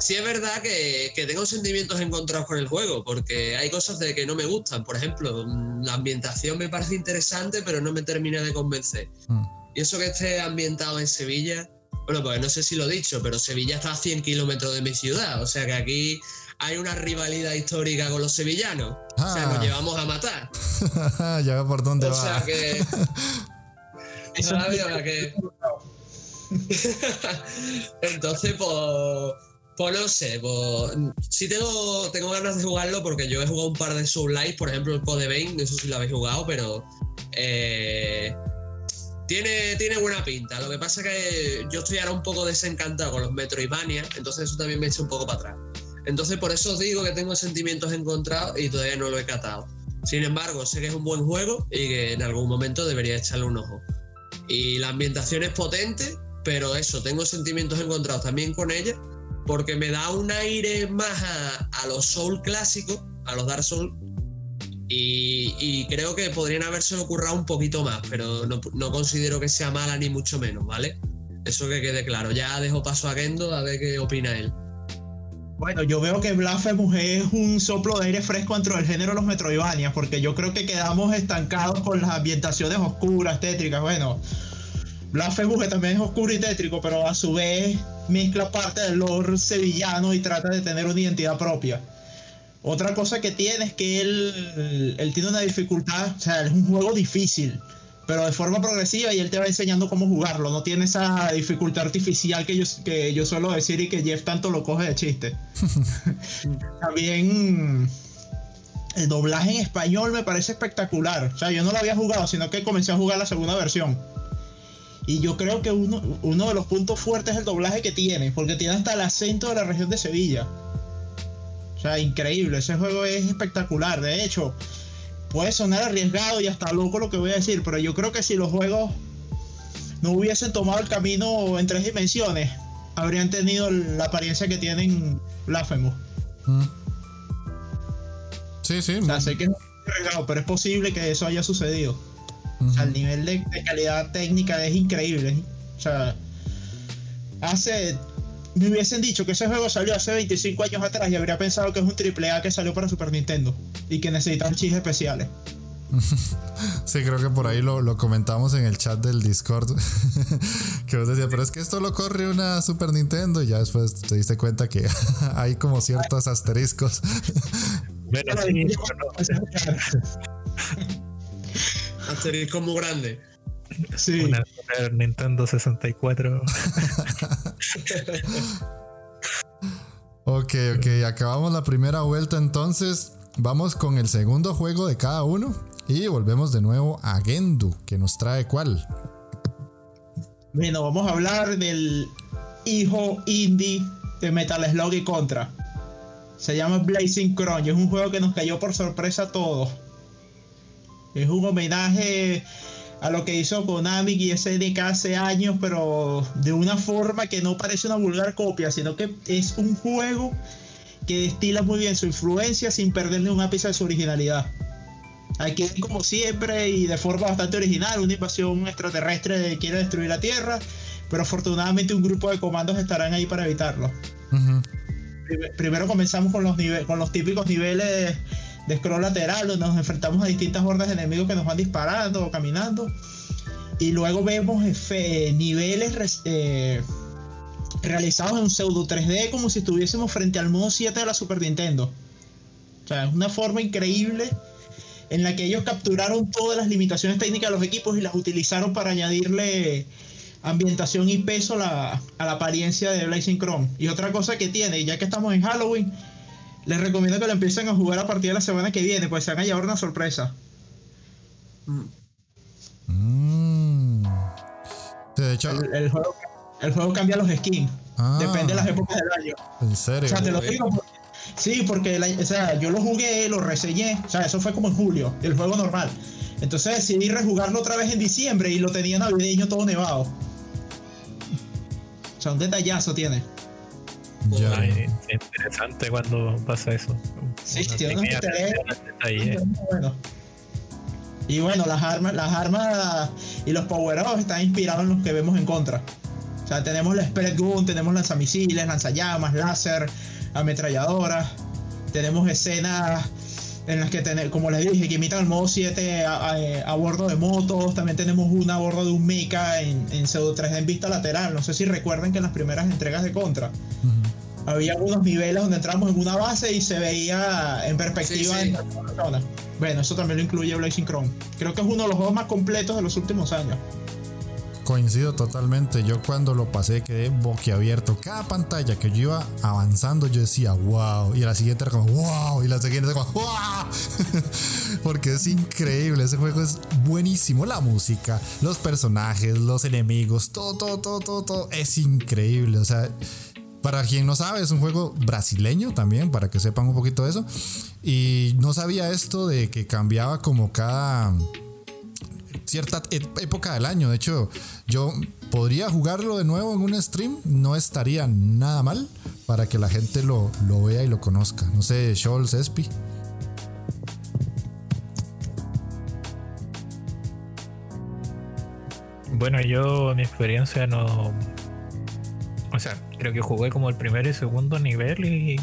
Sí es verdad que, que, tengo sentimientos encontrados con el juego, porque hay cosas de que no me gustan. Por ejemplo, la ambientación me parece interesante, pero no me termina de convencer. Mm. Y eso que esté ambientado en Sevilla, bueno, pues no sé si lo he dicho, pero Sevilla está a 100 kilómetros de mi ciudad. O sea que aquí hay una rivalidad histórica con los sevillanos. O sea, nos ah. llevamos a matar. ya ve por dónde o va. O sea que. Eso es que. Entonces, pues. Pues no sé, pues. Sí tengo, tengo ganas de jugarlo porque yo he jugado un par de Soul Light, por ejemplo el Code Vein, no sé si lo habéis jugado, pero. Eh, tiene, tiene buena pinta. Lo que pasa es que yo estoy ahora un poco desencantado con los Metroidvania, entonces eso también me echa un poco para atrás. Entonces por eso os digo que tengo sentimientos encontrados y todavía no lo he catado. Sin embargo, sé que es un buen juego y que en algún momento debería echarle un ojo. Y la ambientación es potente, pero eso, tengo sentimientos encontrados también con ella, porque me da un aire más a, los Soul clásicos, a los Dark Souls, y, creo que podrían haberse ocurrido un poquito más, pero no, considero que sea mala ni mucho menos, ¿vale? Eso que quede claro. Ya dejo paso a Gendo a ver qué opina él. Bueno, yo veo que Blasphemous es un soplo de aire fresco dentro del género de los Metroidvania, porque yo creo que quedamos estancados con las ambientaciones oscuras, tétricas. Bueno, Blasphemous también es oscuro y tétrico, pero a su vez mezcla parte del lore sevillano y trata de tener una identidad propia. Otra cosa que tiene es que él, él tiene una dificultad, o sea, es un juego difícil, pero de forma progresiva y él te va enseñando cómo jugarlo. No tiene esa dificultad artificial que yo, que yo suelo decir y que Jeff tanto lo coge de chiste. También el doblaje en español me parece espectacular. O sea, yo no lo había jugado, sino que comencé a jugar la segunda versión. Y yo creo que uno, uno de los puntos fuertes es el doblaje que tiene, porque tiene hasta el acento de la región de Sevilla. O sea, increíble, ese juego es espectacular. De hecho, puede sonar arriesgado y hasta loco lo que voy a decir, pero yo creo que si los juegos no hubiesen tomado el camino en tres dimensiones, habrían tenido la apariencia que tienen Blasphemous. Mm. Sí, sí. O sea, sé que es arriesgado, pero es posible que eso haya sucedido. O sea, el nivel de, de calidad técnica es increíble. O sea, hace me hubiesen dicho que ese juego salió hace 25 años atrás y habría pensado que es un triple A que salió para Super Nintendo y que necesitaba chips especiales. Sí, creo que por ahí lo, comentamos en el chat del Discord. que vos decías, pero es que esto lo corre una Super Nintendo y ya después te diste cuenta que hay como ciertos asteriscos. Asterisco muy grande. Sí. Una Nintendo 64. ok, ok, acabamos la primera vuelta entonces. Vamos con el segundo juego de cada uno y volvemos de nuevo a Gendu, que nos trae cuál. Bueno, vamos a hablar del hijo indie de Metal Slug y Contra. Se llama Blazing Chrome y es un juego que nos cayó por sorpresa a todos. Es un homenaje a lo que hizo Konami y SNK hace años, pero de una forma que no parece una vulgar copia, sino que es un juego que destila muy bien su influencia sin perderle un ápice de su originalidad. Aquí, como siempre, y de forma bastante original, una invasión extraterrestre quiere destruir la Tierra, pero afortunadamente un grupo de comandos estarán ahí para evitarlo. Primero comenzamos con los, con los típicos niveles de scroll lateral, donde nos enfrentamos a distintas hordas de enemigos que nos van disparando o caminando. Y luego vemos niveles eh, realizados en un pseudo 3D como si estuviésemos frente al modo 7 de la Super Nintendo. O sea, es una forma increíble en la que ellos capturaron todas las limitaciones técnicas de los equipos y las utilizaron para añadirle ambientación y peso a la, a la apariencia de Blazing Chrome. Y otra cosa que tiene, ya que estamos en Halloween, les recomiendo que lo empiecen a jugar a partir de la semana que viene, pues se van a llevar una sorpresa. Mm. De hecho, el, juego, cambia los skins. Ah. Depende de las épocas del año. ¿En serio? O sea, te lo digo porque, Sí, porque yo lo jugué, lo reseñé. O sea, eso fue como en julio, el juego normal. Entonces decidí rejugarlo otra vez en diciembre y lo tenía navideño todo nevado. O sea, un detallazo tiene. Ya. es interesante cuando pasa eso. Sí, tiene unos detalles. Bueno. Y bueno, las armas, las armas y los power-ups están inspirados en los que vemos en contra. O sea, tenemos la Spread Gun, tenemos lanzamisiles, lanzallamas, láser, ametralladoras. Tenemos escenas en las que, tenemos, como les dije, que imitan el modo 7 a, bordo de motos. También tenemos una a bordo de un mecha en, en pseudo 3D en vista lateral. No sé si recuerden que en las primeras entregas de Contra había algunos niveles donde entramos en una base y se veía en perspectiva en la zona. Bueno, eso también lo incluye Blazing Chrome. Creo que es uno de los juegos más completos de los últimos años. Coincido totalmente. Yo cuando lo pasé quedé boquiabierto. Cada pantalla que yo iba avanzando, yo decía wow. Y la siguiente era como wow. Y la siguiente era como wow. Porque es increíble. Ese juego es buenísimo. La música, los personajes, los enemigos, todo, todo, todo, todo, todo. Es increíble. O sea, para quien no sabe, es un juego brasileño también, para que sepan un poquito de eso. Y no sabía esto de que cambiaba como cada cierta época del año. De hecho, yo podría jugarlo de nuevo en un stream, no estaría nada mal para que la gente lo, lo vea y lo conozca. No sé, Scholz, Espi. Bueno, yo mi experiencia no. O sea, creo que jugué como el primer y segundo nivel y.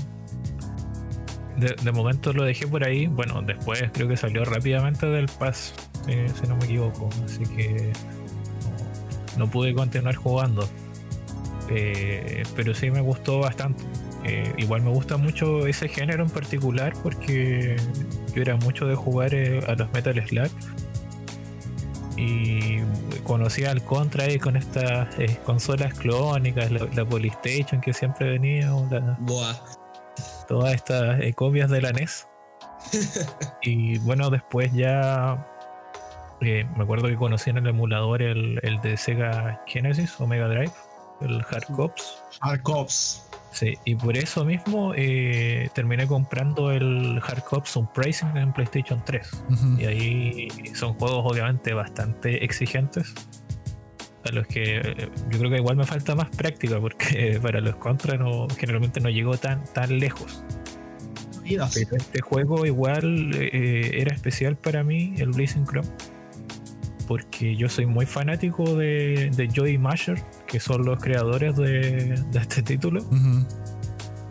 De, momento lo dejé por ahí. Bueno, después creo que salió rápidamente del pass si no me equivoco. Así que no, pude continuar jugando. Eh, pero sí me gustó bastante. Eh, igual me gusta mucho ese género en particular porque yo era mucho de jugar eh, a los Metal Slug y conocí al Contra ahí con estas consolas clónicas, la, Polystation que siempre venía, todas estas copias de la NES. y bueno, después ya me acuerdo que conocí en el emulador el, de Sega Genesis o Mega Drive, el Hard Cops. Hard Cops. Sí, y por eso mismo eh, terminé comprando el Hard Cops Pricing en PlayStation 3. Y ahí son juegos obviamente bastante exigentes. A los que eh, yo creo que igual me falta más práctica porque para los contra no, generalmente no llegó tan, tan lejos. Pero este juego igual eh, era especial para mí, el Blazing Chrome porque yo soy muy fanático de, de Joy Masher, que son los creadores de, este título.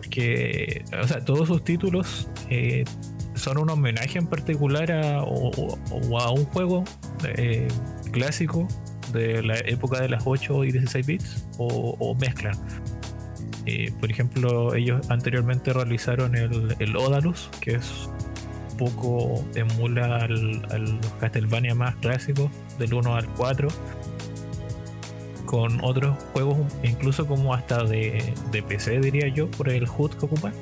Que, o sea, todos sus títulos eh, son un homenaje en particular a, o, a un juego eh, clásico de la época de las 8 y 16 bits o, mezclan. Eh, por ejemplo, ellos anteriormente realizaron el, el Odalus, que es un poco emula al, al Castlevania más clásico, del 1 al 4 con otros juegos, incluso como hasta de, PC, diría yo, por el HUD que ocupan.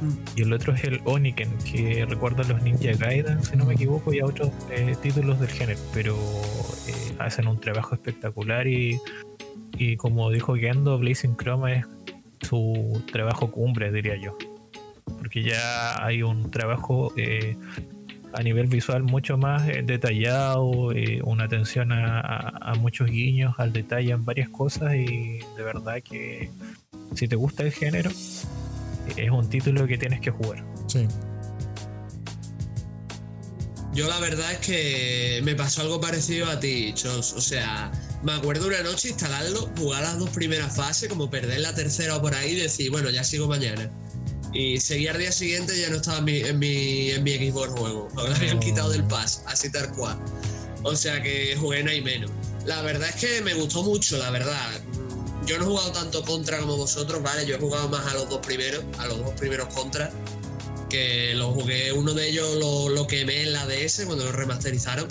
Mm. Y el otro es el Oniken, que recuerda a los Ninja Gaiden, si no me equivoco, y a otros eh, títulos del género. Pero eh, hacen un trabajo espectacular y, y como dijo Gendo, Blazing Chrome es su trabajo cumbre, diría yo. Porque ya hay un trabajo eh, a nivel visual mucho más eh, detallado, eh, una atención a, muchos guiños, al detalle en varias cosas y de verdad que si te gusta el género, es un título que tienes que jugar. Sí. Yo la verdad es que me pasó algo parecido a ti, Chos. O sea, me acuerdo una noche instalarlo, jugar las dos primeras fases, como perder la tercera o por ahí y decir, bueno, ya sigo mañana. Y seguía al día siguiente ya no estaba en mi, en mi, en mi Xbox juego. Me lo habían quitado del pass, así tal cual. O sea que jugué en ahí menos. La verdad es que me gustó mucho, la verdad. Yo no he jugado tanto contra como vosotros, ¿vale? Yo he jugado más a los dos primeros, a los dos primeros contra. Que lo jugué, uno de ellos lo, lo quemé en la DS cuando lo remasterizaron.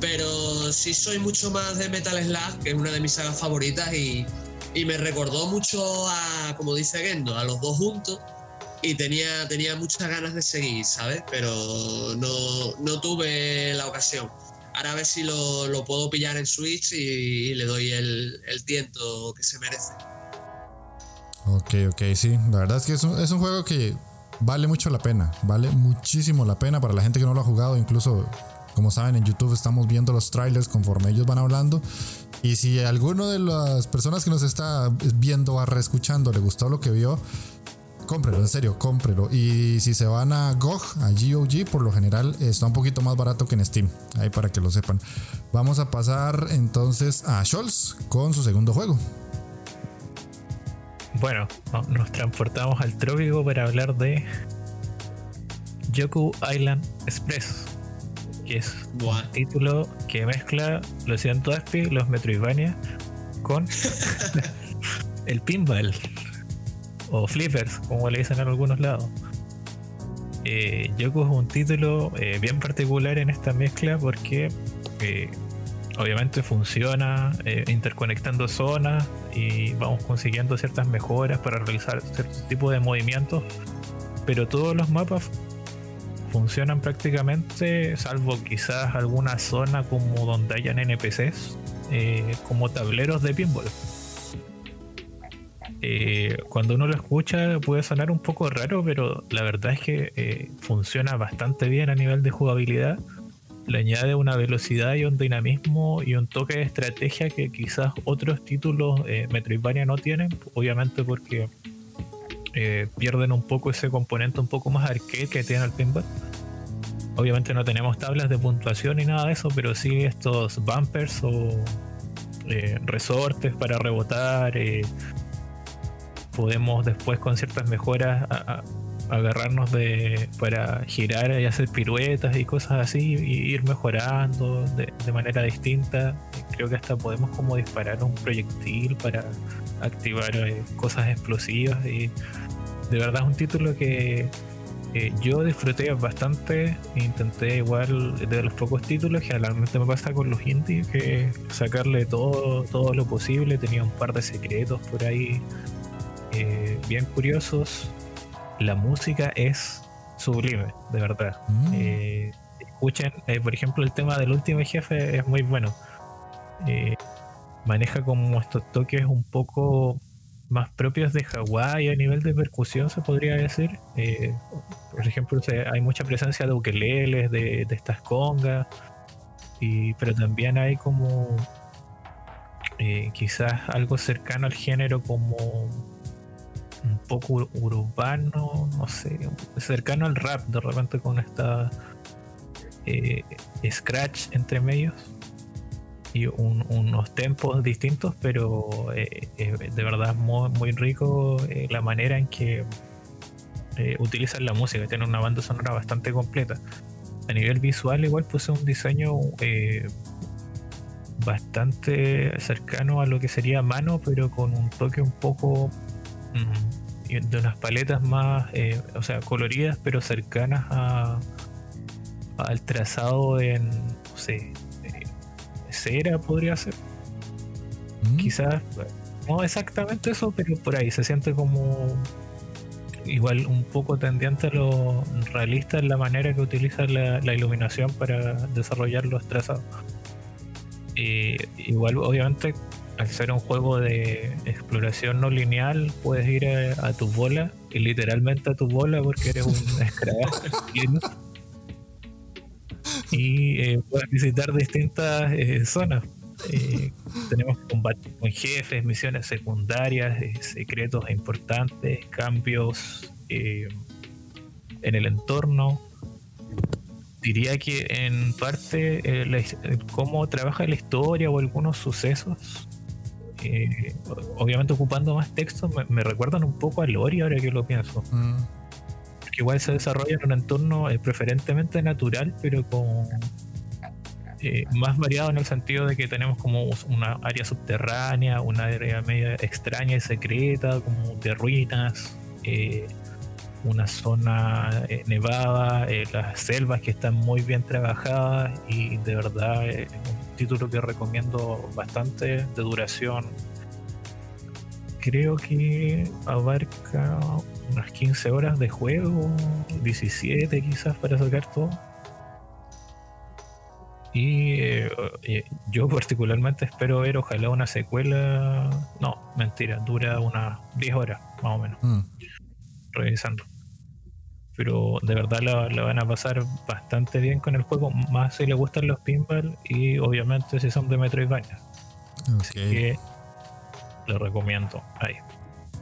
Pero sí soy mucho más de Metal Slug, que es una de mis sagas favoritas y, y me recordó mucho a, como dice Gendo, a los dos juntos y tenía, tenía muchas ganas de seguir, ¿sabes? Pero no, tuve la ocasión. Ahora a ver si lo, puedo pillar en Switch y, le doy el, tiento que se merece. Ok, ok, sí. La verdad es que es un, es un juego que vale mucho la pena. Vale muchísimo la pena para la gente que no lo ha jugado. Incluso, como saben, en YouTube estamos viendo los trailers conforme ellos van hablando. Y si a alguno de las personas que nos está viendo o reescuchando le gustó lo que vio, cómprelo, en serio, cómprelo. Y si se van a GOG, a GOG, por lo general está un poquito más barato que en Steam. Ahí para que lo sepan. Vamos a pasar entonces a Scholz con su segundo juego. Bueno, nos transportamos al trópico para hablar de Yoku Island Express, que es un título que mezcla, lo siento Aspi, los Metroidvania con el pinball o flippers, como le dicen en algunos lados. Eh, Yoku es un título eh, bien particular en esta mezcla porque eh, obviamente funciona eh, interconectando zonas y vamos consiguiendo ciertas mejoras para realizar cierto tipo de movimientos, pero todos los mapas funcionan prácticamente, salvo quizás alguna zona como donde hayan NPCs, como tableros de pinball. Eh, cuando uno lo escucha puede sonar un poco raro, pero la verdad es que eh, funciona bastante bien a nivel de jugabilidad. Le añade una velocidad y un dinamismo y un toque de estrategia que quizás otros títulos eh, Metroidvania no tienen, obviamente porque pierden un poco ese componente un poco más arcade que tiene el pinball. Obviamente no tenemos tablas de puntuación ni nada de eso, pero sí estos bumpers o resortes para rebotar podemos después con ciertas mejoras agarrarnos de para girar y hacer piruetas y cosas así y ir mejorando de, manera distinta. Creo que hasta podemos como disparar un proyectil para activar eh, cosas explosivas y de verdad es un título que yo disfruté bastante intenté igual de los pocos títulos que generalmente me pasa con los indies que sacarle todo todo lo posible tenía un par de secretos por ahí eh, bien curiosos. La música es sublime, de verdad. Mm. Eh, escuchen, eh, por ejemplo, el tema del último jefe es muy bueno. maneja como estos toques un poco más propios de Hawái a nivel de percusión, se podría decir. por ejemplo, hay mucha presencia de ukeleles, de, de estas congas, y, pero también hay como quizás algo cercano al género como poco urbano, no sé, cercano al rap, de repente con esta eh, scratch entre medios y unos tempos distintos, pero eh, de verdad muy, muy rico eh, la manera en que eh, utilizan la música, tienen una banda sonora bastante completa. A nivel visual igual posee un diseño eh, bastante cercano a lo que sería mano, pero con un toque un poco mm, de unas paletas más, eh, o sea, coloridas, pero cercanas a, al trazado en, no sé, cera podría ser. Mm. Quizás, no exactamente eso, pero por ahí se siente como igual un poco tendiente a lo realista en la manera que utiliza la, iluminación para desarrollar los trazados. igual, obviamente, al ser un juego de exploración no lineal, puedes ir a, tu bola, y literalmente a tu bola, porque eres un escarabajo. y eh, puedes visitar distintas eh, zonas. Eh, tenemos combate con jefes, misiones secundarias, secretos importantes, cambios en el entorno. Diría que en parte cómo trabaja la historia o algunos sucesos, obviamente ocupando más texto, me, recuerdan un poco a Lori ahora que lo pienso. Mm. Porque igual se desarrolla en un entorno preferentemente natural, pero con eh, más variado en el sentido de que tenemos como una área subterránea, una área media extraña y secreta, como de ruinas, eh, una zona eh, nevada, las selvas que están muy bien trabajadas y de verdad es un título que recomiendo bastante de duración. Creo que abarca unas 15 horas de juego, 17 quizás para sacar todo y eh, eh, yo particularmente espero ver, ojalá, una secuela. No, mentira, dura unas 10 horas, más o menos. Mm. Revisando. Pero de verdad la, van a pasar bastante bien con el juego, más si les gustan los pinball y obviamente si son de Metroidvania. Así que lo recomiendo ahí.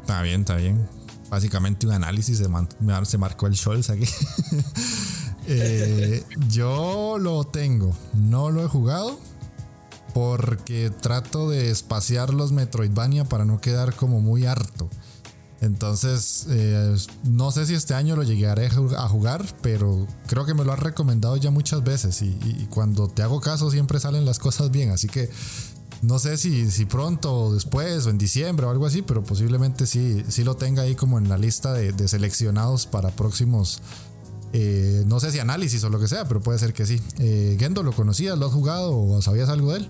Está bien, está bien. Básicamente un análisis se, se marcó el Scholz aquí. Eh, yo lo tengo, no lo he jugado porque trato de espaciar los Metroidvania para no quedar como muy harto. Entonces, eh, no sé si este año lo llegaré a jugar, pero creo que me lo has recomendado ya muchas veces y, cuando te hago caso siempre salen las cosas bien, así que no sé si, si pronto o después o en diciembre o algo así, pero posiblemente sí, sí lo tenga ahí como en la lista de, seleccionados para próximos eh, no sé si análisis o lo que sea, pero puede ser que sí. Eh, Gendo, ¿lo conocías? ¿Lo has jugado o sabías algo de él?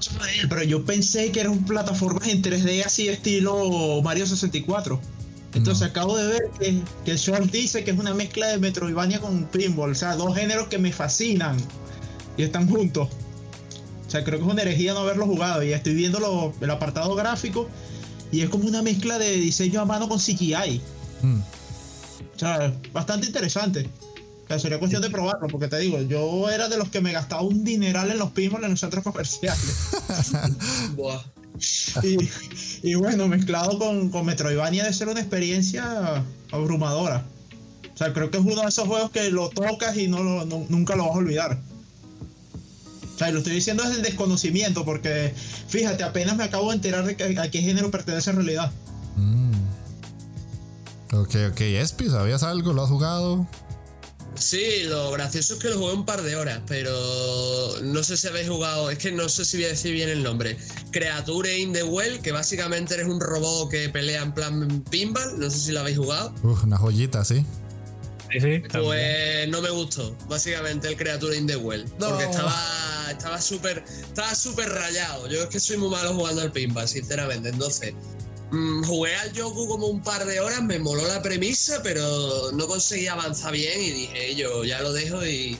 De él, pero yo pensé que era un plataforma en 3D así estilo Mario 64. Entonces acabo de ver que, que el short dice que es una mezcla de Metroidvania con Pinball. O sea, dos géneros que me fascinan y están juntos. O sea, creo que es una herejía no haberlo jugado. Y estoy viendo el apartado gráfico y es como una mezcla de diseño a mano con CGI. Mm. O sea, bastante interesante. O sea, sería cuestión de probarlo, porque te digo, yo era de los que me gastaba un dineral en los pinballs en los centros comerciales. y, bueno, mezclado con, con Metroidvania debe ser una experiencia abrumadora. O sea, creo que es uno de esos juegos que lo tocas y no, nunca lo vas a olvidar. O sea, lo estoy diciendo desde el desconocimiento, porque fíjate, apenas me acabo de enterar de que, a qué género pertenece en realidad. Mm. Ok, ok. Espi, ¿sabías algo? ¿Lo has jugado? Sí, lo gracioso es que lo jugué un par de horas, pero no sé si habéis jugado, es que no sé si voy a decir bien el nombre. Creature in the Well, que básicamente eres un robot que pelea en plan pinball, no sé si lo habéis jugado. Uf, una joyita, sí. Sí, sí. Pues no me gustó, básicamente el Creature in the Well, porque estaba estaba súper estaba súper rayado. Yo es que soy muy malo jugando al pinball, sinceramente, entonces jugué al Yoku como un par de horas, me moló la premisa, pero no conseguí avanzar bien y dije, yo ya lo dejo y,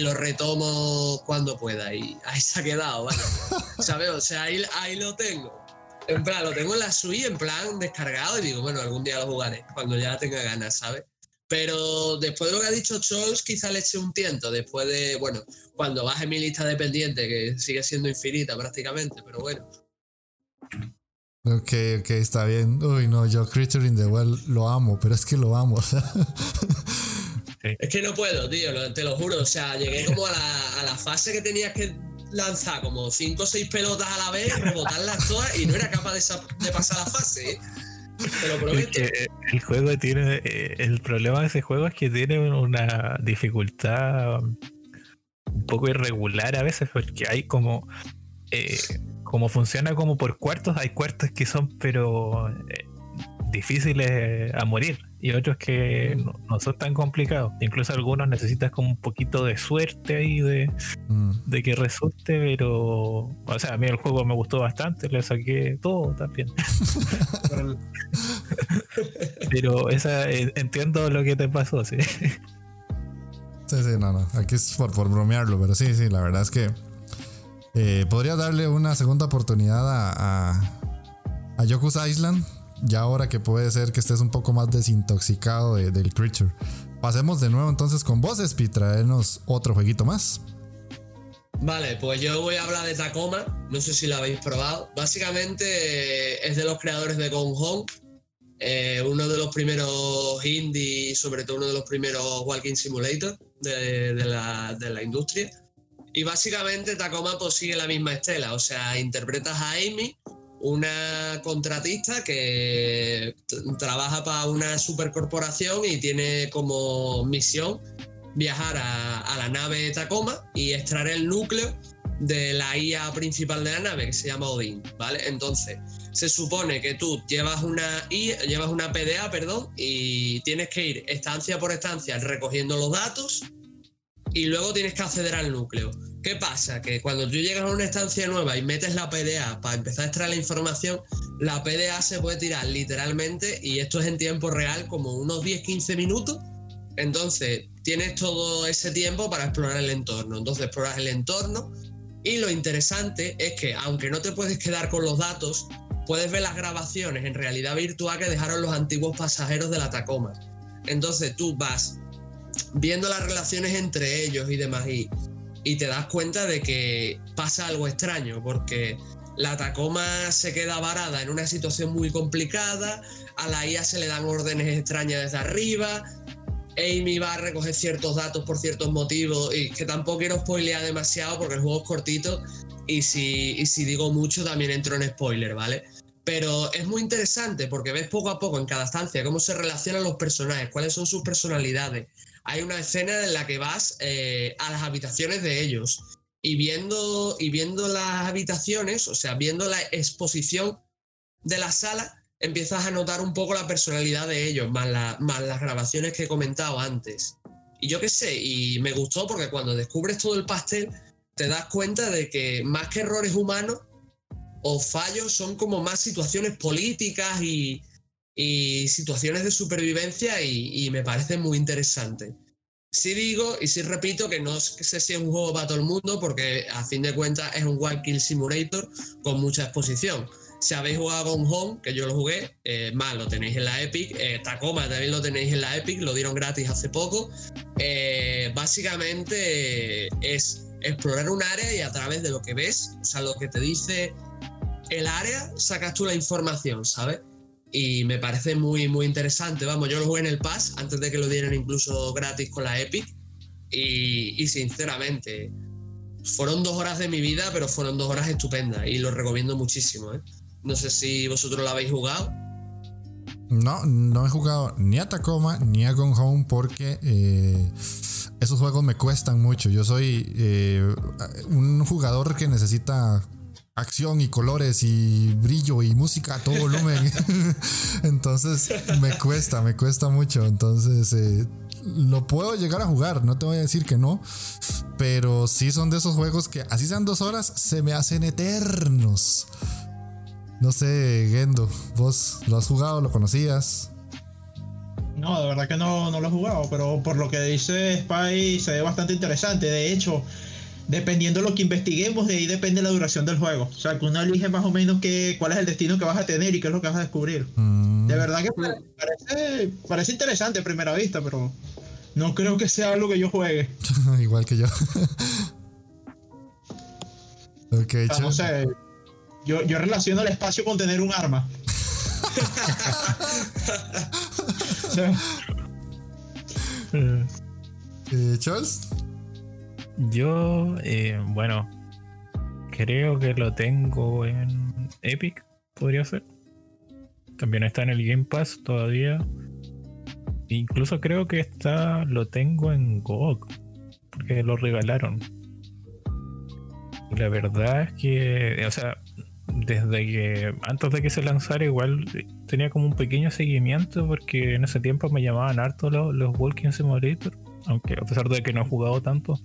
lo retomo cuando pueda. Y ahí se ha quedado, ¿vale? ¿Sabes? O sea, ahí, ahí lo tengo. En plan, lo tengo en la Switch, en plan descargado, y digo, bueno, algún día lo jugaré, cuando ya tenga ganas, ¿sabes? Pero después de lo que ha dicho Chols, quizá le eche un tiento. Después de, bueno, cuando baje mi lista de pendientes, que sigue siendo infinita prácticamente, pero bueno. Ok, ok, está bien. Uy, no, yo Creature in the Well lo amo, pero es que lo amo. Es que no puedo, tío, te lo juro. O sea, llegué como a la, fase que tenías que lanzar como 5 o 6 pelotas a la vez, rebotarlas todas y no era capaz de, pasar la fase. ¿eh? Te lo prometo. el juego tiene. Eh, el problema de ese juego es que tiene una dificultad un poco irregular a veces, porque hay como. Eh, como funciona como por cuartos, hay cuartos que son, pero. Eh, difíciles a morir y otros que no, son tan complicados. Incluso algunos necesitas como un poquito de suerte ahí de, mm. de que resulte, pero o sea, a mí el juego me gustó bastante, le saqué todo también. pero esa eh, entiendo lo que te pasó, sí. Sí, sí, no, no. Aquí es por, por bromearlo, pero sí, sí, la verdad es que eh, podría darle una segunda oportunidad a, a, Yoku's Island ya ahora que puede ser que estés un poco más desintoxicado del creature. Pasemos de nuevo entonces con vos, Espi, traernos otro jueguito más. Vale, pues yo voy a hablar de Tacoma, no sé si lo habéis probado. Básicamente eh, es de los creadores de Gone Home, eh, uno de los primeros indie, sobre todo uno de los primeros Walking Simulator de, la, de la industria. Y básicamente Tacoma pues sigue la misma estela, o sea, interpretas a Amy, una contratista que trabaja para una supercorporación y tiene como misión viajar a, la nave Tacoma y extraer el núcleo de la IA principal de la nave que se llama Odin, ¿vale? Entonces, se supone que tú llevas una llevas una PDA, perdón, y tienes que ir estancia por estancia recogiendo los datos y luego tienes que acceder al núcleo. ¿Qué pasa? Que cuando tú llegas a una estancia nueva y metes la PDA para empezar a extraer la información, la PDA se puede tirar literalmente, y esto es en tiempo real, como unos 10-15 minutos. Entonces, tienes todo ese tiempo para explorar el entorno. Entonces, exploras el entorno. Y lo interesante es que, aunque no te puedes quedar con los datos, puedes ver las grabaciones en realidad virtual que dejaron los antiguos pasajeros de la Tacoma. Entonces, tú vas viendo las relaciones entre ellos y demás. Y y te das cuenta de que pasa algo extraño, porque la Tacoma se queda varada en una situación muy complicada, a la IA se le dan órdenes extrañas desde arriba, Amy va a recoger ciertos datos por ciertos motivos y que tampoco quiero spoilear demasiado porque el juego es cortito y si, y si digo mucho también entro en spoiler, ¿vale? Pero es muy interesante porque ves poco a poco en cada estancia cómo se relacionan los personajes, cuáles son sus personalidades, hay una escena en la que vas eh, a las habitaciones de ellos y viendo, y viendo las habitaciones, o sea, viendo la exposición de la sala, empiezas a notar un poco la personalidad de ellos, más, más las grabaciones que he comentado antes. Y yo qué sé, y me gustó porque cuando descubres todo el pastel, te das cuenta de que más que errores humanos o fallos son como más situaciones políticas y, y situaciones de supervivencia y, me parece muy interesante. Sí digo y sí repito que no sé si es un juego para todo el mundo porque a fin de cuentas es un Wild Kill Simulator con mucha exposición. Si habéis jugado con Home, que yo lo jugué, eh, más lo tenéis en la Epic, eh, Tacoma también lo tenéis en la Epic, lo dieron gratis hace poco. Eh, básicamente es explorar un área y a través de lo que ves, o sea, lo que te dice el área, sacas tú la información, ¿sabes? Y me parece muy, muy interesante. Vamos, yo lo jugué en el Pass antes de que lo dieran incluso gratis con la Epic y, sinceramente fueron dos horas de mi vida, pero fueron dos horas estupendas y lo recomiendo muchísimo. ¿eh? No sé si vosotros lo habéis jugado. No, no he jugado ni a Tacoma ni a Gone Home porque eh, esos juegos me cuestan mucho. Yo soy eh, un jugador que necesita acción y colores y brillo y música a todo volumen. Entonces me cuesta, me cuesta mucho. Entonces eh, lo puedo llegar a jugar, no te voy a decir que no. Pero sí son de esos juegos que así sean dos horas, se me hacen eternos. No sé, Gendo, ¿vos lo has jugado? ¿Lo conocías? No, de verdad que no, no lo he jugado, pero por lo que dice Spy se ve bastante interesante. De hecho, dependiendo de lo que investiguemos, de ahí depende la duración del juego. O sea, que uno elige más o menos qué, cuál es el destino que vas a tener y qué es lo que vas a descubrir. Mm. De verdad que parece, parece interesante a primera vista, pero no creo que sea algo que yo juegue. Igual que yo. ok, no sé, yo, yo relaciono el espacio con tener un arma. eh, Charles? Yo, eh, bueno, creo que lo tengo en Epic, podría ser. también está en el Game Pass todavía. Incluso creo que está, lo tengo en GOG, porque lo regalaron. la verdad es que, o sea, desde que antes de que se lanzara igual tenía como un pequeño seguimiento porque en ese tiempo me llamaban harto los, los Walking Simulator, aunque a pesar de que no he jugado tanto.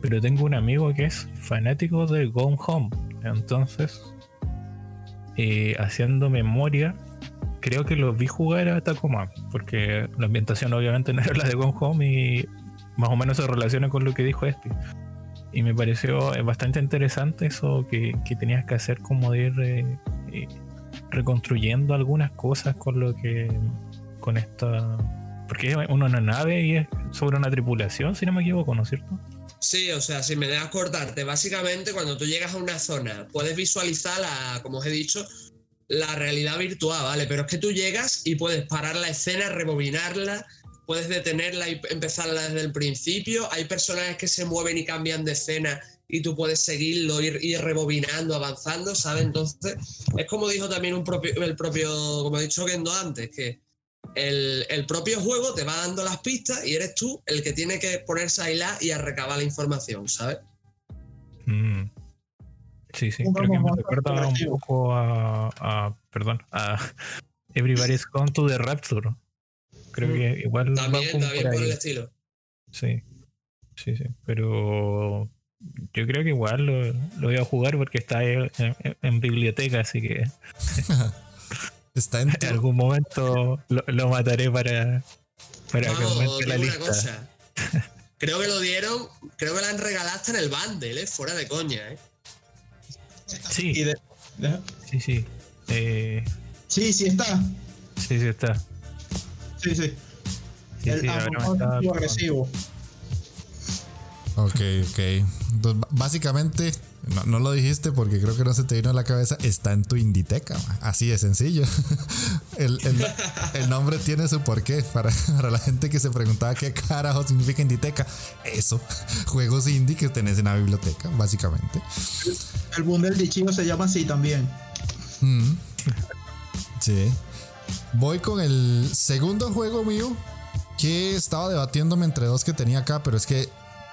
Pero tengo un amigo que es fanático de Gone Home. Entonces, eh, haciendo memoria, creo que lo vi jugar a Tacoma, porque la ambientación obviamente no era la de Gone Home y más o menos se relaciona con lo que dijo este. Y me pareció eh, bastante interesante eso que, tenías que hacer como de ir eh, reconstruyendo algunas cosas con lo que con esta porque es una nave y es sobre una tripulación si no me equivoco ¿no es cierto? Sí, o sea, si me dejas cortarte, básicamente cuando tú llegas a una zona puedes visualizar, la, como os he dicho, la realidad virtual, ¿vale? Pero es que tú llegas y puedes parar la escena, rebobinarla, puedes detenerla y empezarla desde el principio. Hay personajes que se mueven y cambian de escena y tú puedes seguirlo, ir, ir rebobinando, avanzando, ¿sabes? Entonces, es como dijo también un propio, el propio, como ha dicho Kendo antes, que el, propio juego te va dando las pistas y eres tú el que tiene que ponerse a hilar y a recabar la información, ¿sabes? Mm. Sí, sí, creo que me recuerda un poco a, perdón, a Everybody's Gone to the Rapture. Creo que igual. También, también por, el estilo. Sí, sí, sí, pero yo creo que igual lo, voy a jugar porque está en biblioteca, así que. Está en, algún momento lo, mataré para, para que la lista. Creo que lo dieron, creo que la han regalado hasta en el bundle, ¿eh? fuera de coña. ¿eh? Sí. Sí, sí. Eh... Sí, sí está. Sí, sí está. Sí, sí. sí el sí, agresivo. Ok, ok. Entonces, básicamente, no, lo dijiste porque creo que no se te vino a la cabeza, está en tu Inditeca. Así de sencillo. el, nombre tiene su porqué. Para, para, la gente que se preguntaba qué carajo significa Inditeca. Eso, juegos indie que tenés en la biblioteca, básicamente. El bundle de chino se llama así también. Mm. Sí. Voy con el segundo juego mío que estaba debatiéndome entre dos que tenía acá, pero es que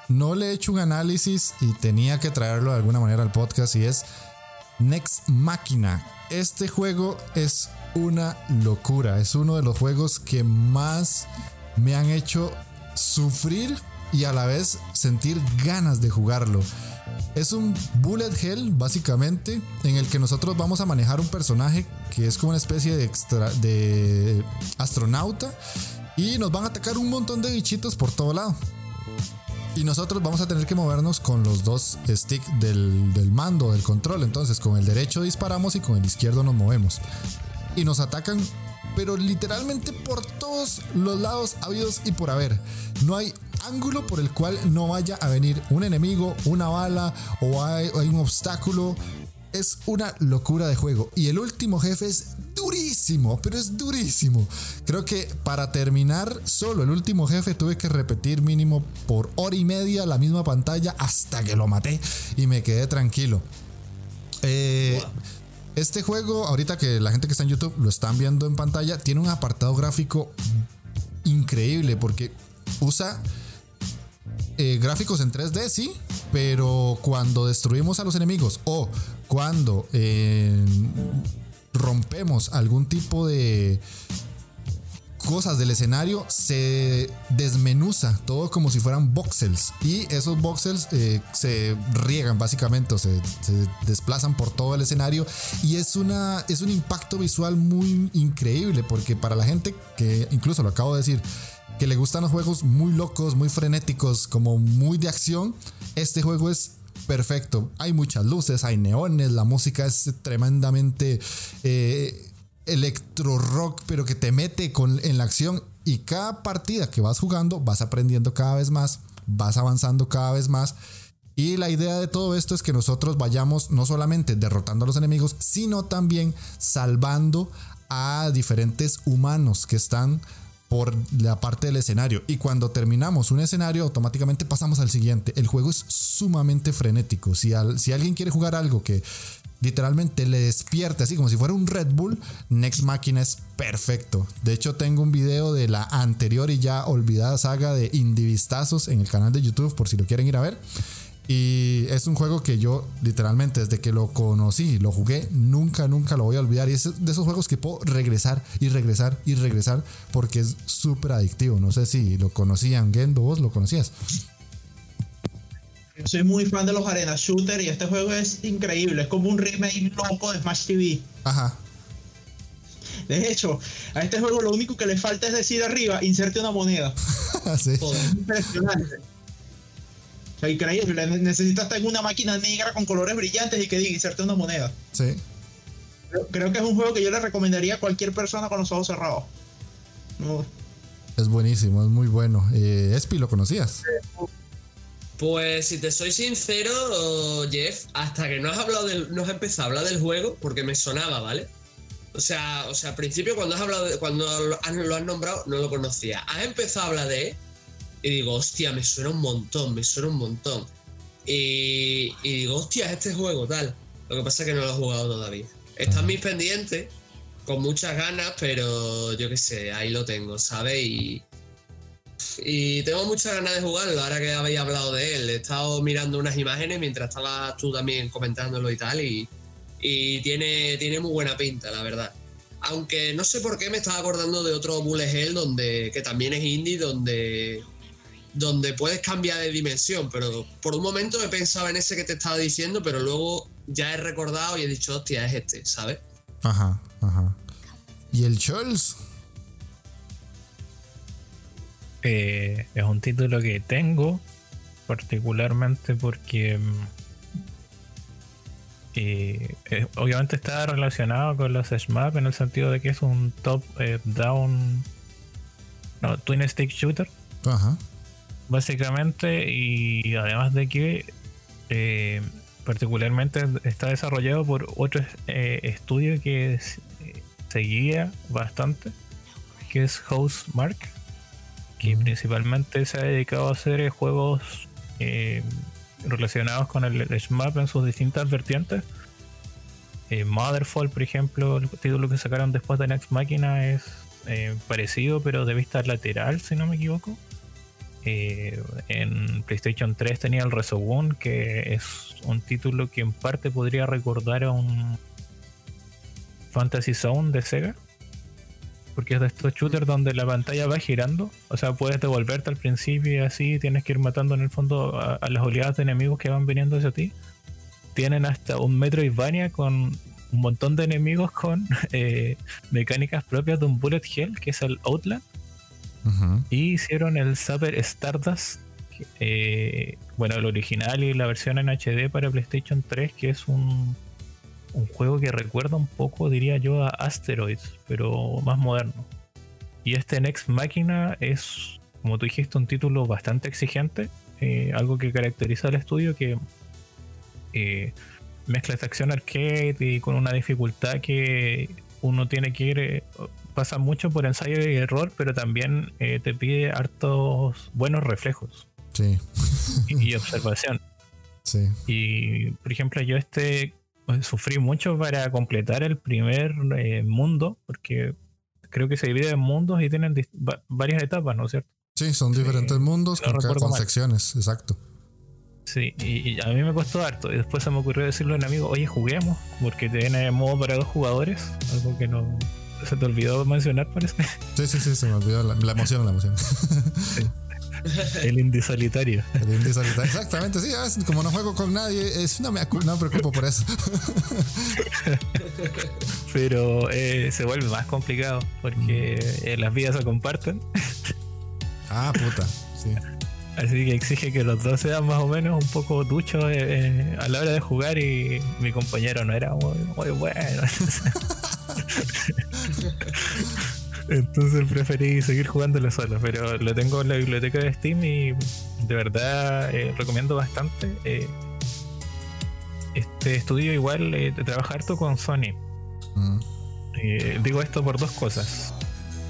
no le he hecho un análisis y tenía que traerlo de alguna manera al podcast y es Next Máquina. Este juego es una locura, es uno de los juegos que más me han hecho sufrir y a la vez sentir ganas de jugarlo. Es un bullet hell, básicamente, en el que nosotros vamos a manejar un personaje que es como una especie de, de astronauta y nos van a atacar un montón de bichitos por todo lado. Y nosotros vamos a tener que movernos con los dos sticks del, del, mando, del control. Entonces, con el derecho disparamos y con el izquierdo nos movemos. Y nos atacan, pero literalmente por todos los lados habidos y por haber. No hay ángulo por el cual no vaya a venir un enemigo, una bala o hay, hay un obstáculo. Es una locura de juego. Y el último jefe es durísimo, pero es durísimo. Creo que para terminar solo el último jefe tuve que repetir mínimo por hora y media la misma pantalla hasta que lo maté y me quedé tranquilo. Eh, este juego, ahorita que la gente que está en YouTube lo están viendo en pantalla, tiene un apartado gráfico increíble porque usa eh, gráficos en 3D, sí, pero cuando destruimos a los enemigos o cuando eh, rompemos algún tipo de cosas del escenario, se desmenuza todo como si fueran voxels. Y esos voxels eh, se riegan básicamente, o se, desplazan por todo el escenario. Y es, una, es un impacto visual muy increíble, porque para la gente que, incluso lo acabo de decir, que le gustan los juegos muy locos, muy frenéticos, como muy de acción, este juego es perfecto. Hay muchas luces, hay neones, la música es tremendamente eh, electro rock, pero que te mete con, en la acción. Y cada partida que vas jugando, vas aprendiendo cada vez más, vas avanzando cada vez más. Y la idea de todo esto es que nosotros vayamos no solamente derrotando a los enemigos, sino también salvando a diferentes humanos que están por la parte del escenario. Y cuando terminamos un escenario, automáticamente pasamos al siguiente. El juego es sumamente frenético. Si, si alguien quiere jugar algo que literalmente le despierte así como si fuera un Red Bull, Next Machina es perfecto. De hecho, tengo un video de la anterior y ya olvidada saga de Indivistazos en el canal de YouTube por si lo quieren ir a ver. Y es un juego que yo literalmente desde que lo conocí, lo jugué, nunca, nunca lo voy a olvidar. Y es de esos juegos que puedo regresar y regresar y regresar porque es súper adictivo. No sé si lo conocían, Gendo, vos lo conocías. Soy muy fan de los arena shooter y este juego es increíble. Es como un remake loco de Smash TV. Ajá. De hecho, a este juego lo único que le falta es decir arriba, inserte una moneda. sí. impresionante. Sea, increíble. Necesitas tener una máquina negra con colores brillantes y que diga inserte una moneda. Sí. Creo, que es un juego que yo le recomendaría a cualquier persona con los ojos cerrados. Es buenísimo, es muy bueno. Eh, Espi, ¿lo conocías? Pues si te soy sincero, Jeff, hasta que no has hablado del, no has empezado a hablar del juego, porque me sonaba, ¿vale? O sea, o sea, al principio cuando has hablado de, cuando lo has, nombrado, no lo conocía. Has empezado a hablar de él y digo, hostia, me suena un montón, me suena un montón. Y, digo, hostia, este juego tal. Lo que pasa es que no lo he jugado todavía. Está en mis pendientes, con muchas ganas, pero yo qué sé, ahí lo tengo, ¿sabes? Y, y tengo muchas ganas de jugarlo, ahora que habéis hablado de él. He estado mirando unas imágenes mientras estabas tú también comentándolo y tal, y, tiene, tiene muy buena pinta, la verdad. Aunque no sé por qué me estaba acordando de otro Bullet Hell donde, que también es indie, donde, donde puedes cambiar de dimensión, pero por un momento he pensado en ese que te estaba diciendo, pero luego ya he recordado y he dicho, hostia, es este, ¿sabes? Ajá, ajá. ¿Y el Charles? es un título que tengo, particularmente porque mm, eh, obviamente está relacionado con los SMAP en el sentido de que es un top eh, down no, twin stick shooter. Ajá. Básicamente, y además de que eh, particularmente está desarrollado por otro estudio que seguía bastante, que es House Mark que principalmente se ha dedicado a hacer juegos eh, relacionados con el, SMAP en sus distintas vertientes. Eh, Motherfall, por ejemplo, el título que sacaron después de Next Machina es eh, parecido, pero de vista lateral, si no me equivoco. En PlayStation 3 tenía el Resogun, que es un título que en parte podría recordar a un Fantasy Zone de Sega porque es de estos shooters donde la pantalla va girando, o sea, puedes devolverte al principio y así tienes que ir matando en el fondo a, las oleadas de enemigos que van viniendo hacia ti. Tienen hasta un Metroidvania con un montón de enemigos con eh, mecánicas propias de un Bullet Hell, que es el Outland. Y hicieron el Super Stardust, eh, bueno, el original y la versión en HD para PlayStation 3, que es un un juego que recuerda un poco, diría yo, a Asteroids, pero más moderno. Y este Next Machina es, como tú dijiste, un título bastante exigente, eh, algo que caracteriza al estudio que eh, mezcla esta acción arcade y con una dificultad que uno tiene que ir, pasa mucho por ensayo y error, pero también te pide hartos buenos reflejos. Sí. y, y observación. Sí. Y por ejemplo, yo este pues, sufrí mucho para completar el primer eh, mundo, porque creo que se divide en mundos y tienen varias etapas, ¿no es cierto? Sí, son diferentes mundos con, secciones, exacto. Sí, y, a mí me costó harto. Y después se me ocurrió decirle a un amigo, oye, juguemos, porque tiene modo para dos jugadores, algo que no se te olvidó mencionar, parece. Sí, sí, sí, se me olvidó la, la emoción, la emoción. Sí. El indie solitario. El indie solitario. Exactamente, sí. Como no juego con nadie, es una me, no me preocupo por eso. Pero eh, se vuelve más complicado porque eh, las vidas se comparten. Ah, puta. Sí. Así que exige que los dos sean más o menos un poco duchos eh, a la hora de jugar y mi compañero no era muy, muy bueno. Entonces preferí seguir jugándolo solo, pero lo tengo en la biblioteca de Steam y de verdad eh, recomiendo bastante. Eh, este estudio igual eh, trabaja harto con Sony. Mm. digo esto por dos cosas.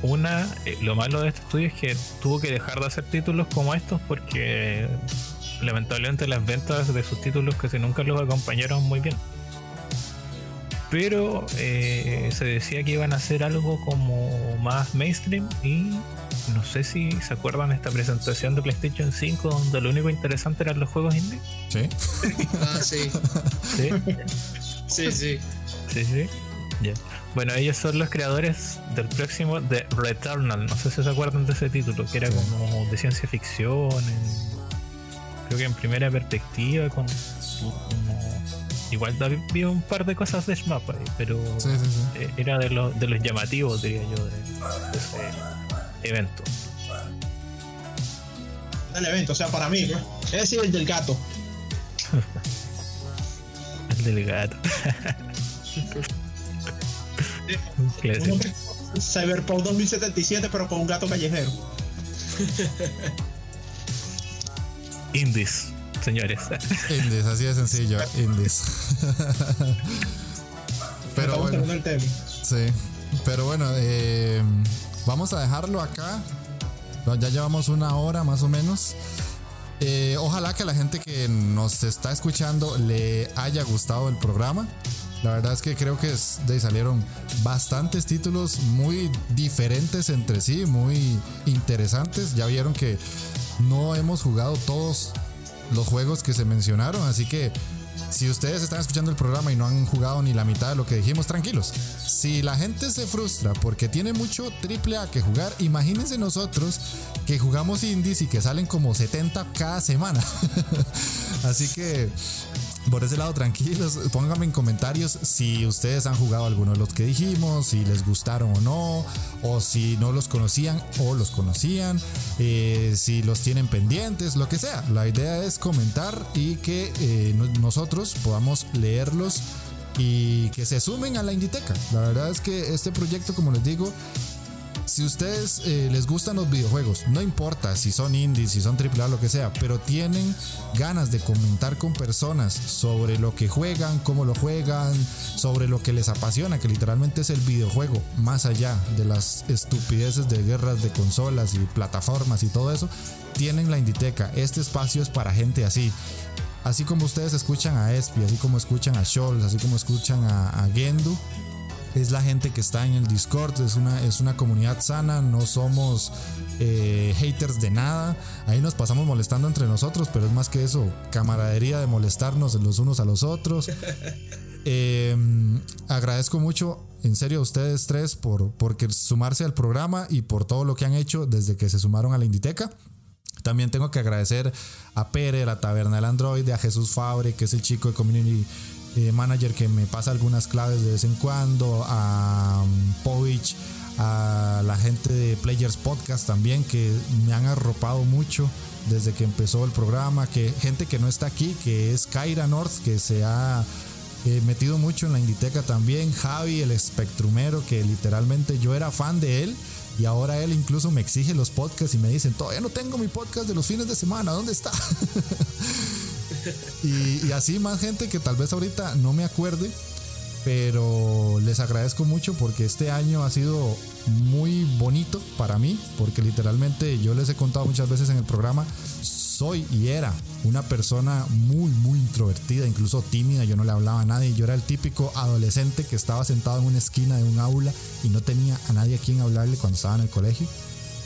Una, eh, lo malo de este estudio es que tuvo que dejar de hacer títulos como estos porque lamentablemente las ventas de sus títulos casi nunca los acompañaron muy bien. Pero eh, se decía que iban a hacer algo como más mainstream y no sé si se acuerdan de esta presentación de PlayStation 5 donde lo único interesante eran los juegos indie. Sí. Ah, sí. Sí, Sí, sí. sí, sí. Ya. Bueno, ellos son los creadores del próximo de Returnal. No sé si se acuerdan de ese título, que era Sí. como de ciencia ficción. en- creo que en primera perspectiva, con como- igual había un par de cosas de Shmap ahí, pero Sí, sí, sí. eh, era de los, de los llamativos, diría yo, de, de ese evento. Del evento, o sea, para mí, ¿no? Es decir, el del gato. El del gato. Cyberpunk 2077, pero con un gato callejero. Indies, señores. Indies, así de sencillo, indies. Pero Estamos bueno, teniendo el tema. sí. Pero bueno, eh, vamos a dejarlo acá. Ya llevamos una hora más o menos. Eh, ojalá que a la gente que nos está escuchando le haya gustado el programa. La verdad es que creo que es- de salieron bastantes títulos muy diferentes entre sí, muy interesantes. Ya vieron que no hemos jugado todos los juegos que se mencionaron, así que si ustedes están escuchando el programa y no han jugado ni la mitad de lo que dijimos, tranquilos. Si la gente se frustra porque tiene mucho triple A que jugar, imagínense nosotros que jugamos indies y que salen como 70 cada semana. Así que por ese lado, tranquilos, pónganme en comentarios si ustedes han jugado alguno de los que dijimos, si les gustaron o no, o si no los conocían o los conocían, eh, si los tienen pendientes, lo que sea. La idea es comentar y que eh, no- nosotros podamos leerlos y que se sumen a la Inditeca. La verdad es que este proyecto, como les digo, si ustedes eh, les gustan los videojuegos, no importa si son indies, si son AAA, lo que sea, pero tienen ganas de comentar con personas sobre lo que juegan, cómo lo juegan, sobre lo que les apasiona, que literalmente es el videojuego, más allá de las estupideces de guerras de consolas y plataformas y todo eso, tienen la Inditeca. Este espacio es para gente así. Así como ustedes escuchan a Espi, así como escuchan a Scholz, así como escuchan a, a Gendu, es la gente que está en el Discord, es una, es una comunidad sana, no somos eh, haters de nada, ahí nos pasamos molestando entre nosotros, pero es más que eso, camaradería de molestarnos los unos a los otros. Eh, agradezco mucho, en serio, a ustedes tres por, sumarse al programa y por todo lo que han hecho desde que se sumaron a la Inditeca. También tengo que agradecer a Pere, a la Taberna del Android, a Jesús Fabre, que es el chico de Community eh, Manager que me pasa algunas claves de vez en cuando, a um, Povich, a la gente de Players Podcast también, que me han arropado mucho desde que empezó el programa, que gente que no está aquí, que es Kaira North, que se ha eh, metido mucho en la Inditeca también, Javi, el espectrumero, que literalmente yo era fan de él. Y ahora él incluso me exige los podcasts y me dicen, todavía no tengo mi podcast de los fines de semana, ¿dónde está? y, así más gente que tal vez ahorita no me acuerde, pero les agradezco mucho porque este año ha sido muy bonito para mí, porque literalmente yo les he contado muchas veces en el programa, soy y era una persona muy, muy introvertida, incluso tímida, yo no le hablaba a nadie, yo era el típico adolescente que estaba sentado en una esquina de un aula y no tenía a nadie a quien hablarle cuando estaba en el colegio.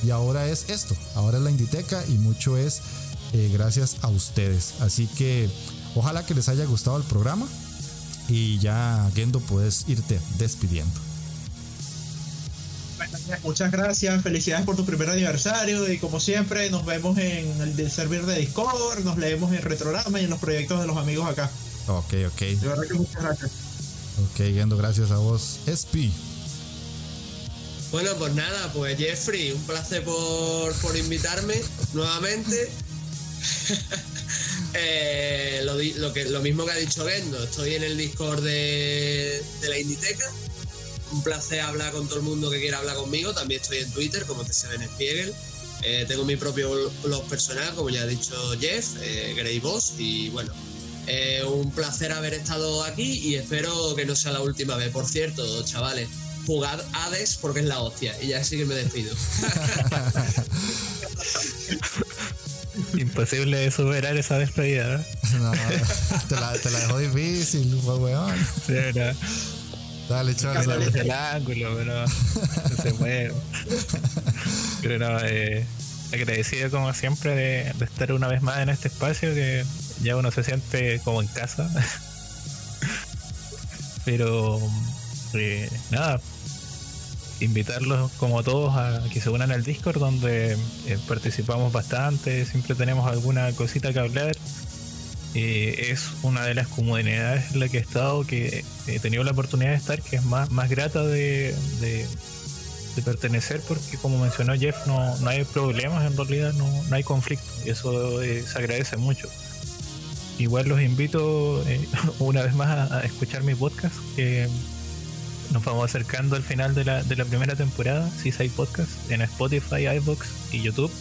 Y ahora es esto, ahora es la Inditeca y mucho es eh, gracias a ustedes. Así que ojalá que les haya gustado el programa y ya, Gendo, puedes irte despidiendo. Muchas gracias, felicidades por tu primer aniversario y como siempre nos vemos en el server de Discord, nos leemos en Retrograma y en los proyectos de los amigos acá. Ok, ok. De verdad que muchas gracias. Ok, Gendo, gracias a vos. SP. Bueno, pues nada, pues Jeffrey, un placer por, por invitarme nuevamente. Eh, lo, que, lo mismo que ha dicho Gendo, estoy en el Discord de, de la Inditeca. Un placer hablar con todo el mundo que quiera hablar conmigo. También estoy en Twitter como TCBN Spiegel. Eh, tengo mi propio blog personal, como ya ha dicho Jeff, eh, Grey Boss. Y bueno, eh, un placer haber estado aquí y espero que no sea la última vez. Por cierto, chavales, jugad Hades porque es la hostia. Y ya sí que me despido. Imposible de superar esa despedida. No, te la, te la dejó difícil, pues, weón. Sí, era- Dale, era dale. el ángulo, pero no se mueve. Pero no, eh, agradecido como siempre de, de estar una vez más en este espacio que ya uno se siente como en casa. Pero eh, nada, invitarlos como todos a que se unan al Discord donde eh, participamos bastante, siempre tenemos alguna cosita que hablar. Es una de las comunidades en la que he estado, que he tenido la oportunidad de estar, que es más, más grata de, pertenecer, porque como mencionó Jeff, no, no hay problemas en realidad, no, no hay conflicto, y eso eh, se agradece mucho. Igual los invito eh, una vez más a, escuchar mi podcast, nos vamos acercando al final de la, de la primera temporada, Seaside Podcast, en Spotify, iBox y YouTube.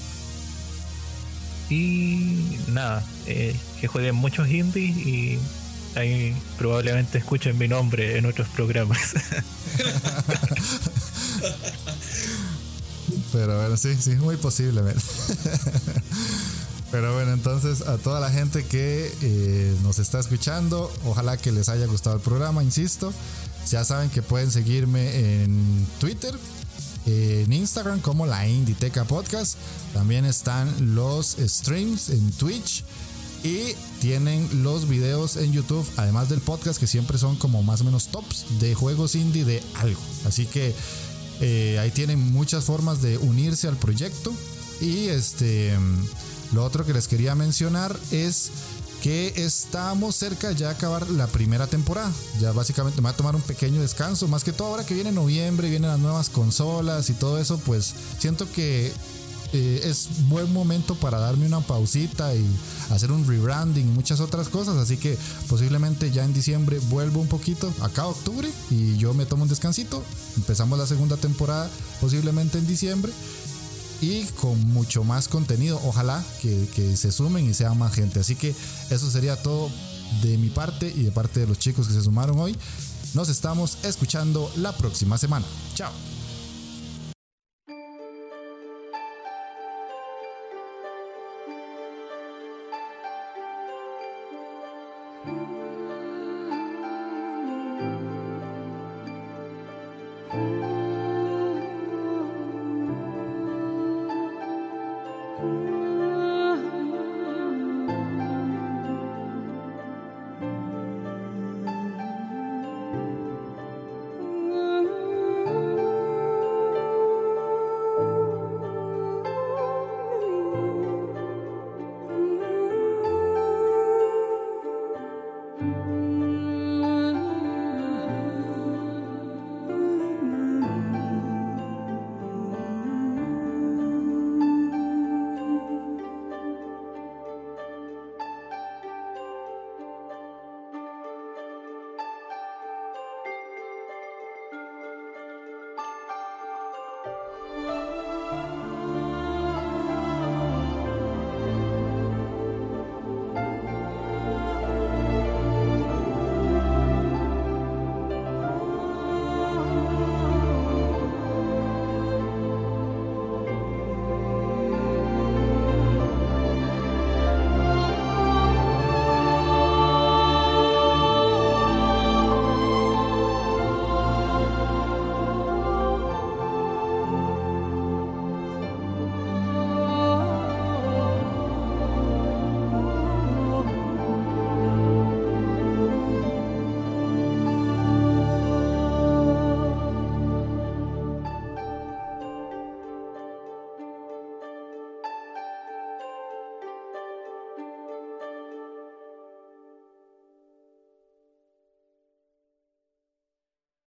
Y nada, eh, que jueguen muchos indies y ahí probablemente escuchen mi nombre en otros programas. Pero bueno, sí, sí, muy posible. Pero bueno, entonces a toda la gente que eh, nos está escuchando, ojalá que les haya gustado el programa, insisto. Ya saben que pueden seguirme en Twitter, en Instagram como la Inditeca Podcast. También están los streams en Twitch y tienen los videos en YouTube, además del podcast que siempre son como más o menos tops de juegos indie de algo. Así que eh, ahí tienen muchas formas de unirse al proyecto. Y este, lo otro que les quería mencionar es que estamos cerca ya de acabar la primera temporada. Ya básicamente me voy a tomar un pequeño descanso. Más que todo ahora que viene noviembre, vienen las nuevas consolas y todo eso, pues siento que eh, es buen momento para darme una pausita y hacer un rebranding y muchas otras cosas. Así que posiblemente ya en diciembre vuelvo un poquito, acá octubre, y yo me tomo un descansito. Empezamos la segunda temporada posiblemente en diciembre y con mucho más contenido. Ojalá que, se sumen y sea más gente. Así que eso sería todo de mi parte y de parte de los chicos que se sumaron hoy. Nos estamos escuchando la próxima semana. Chao.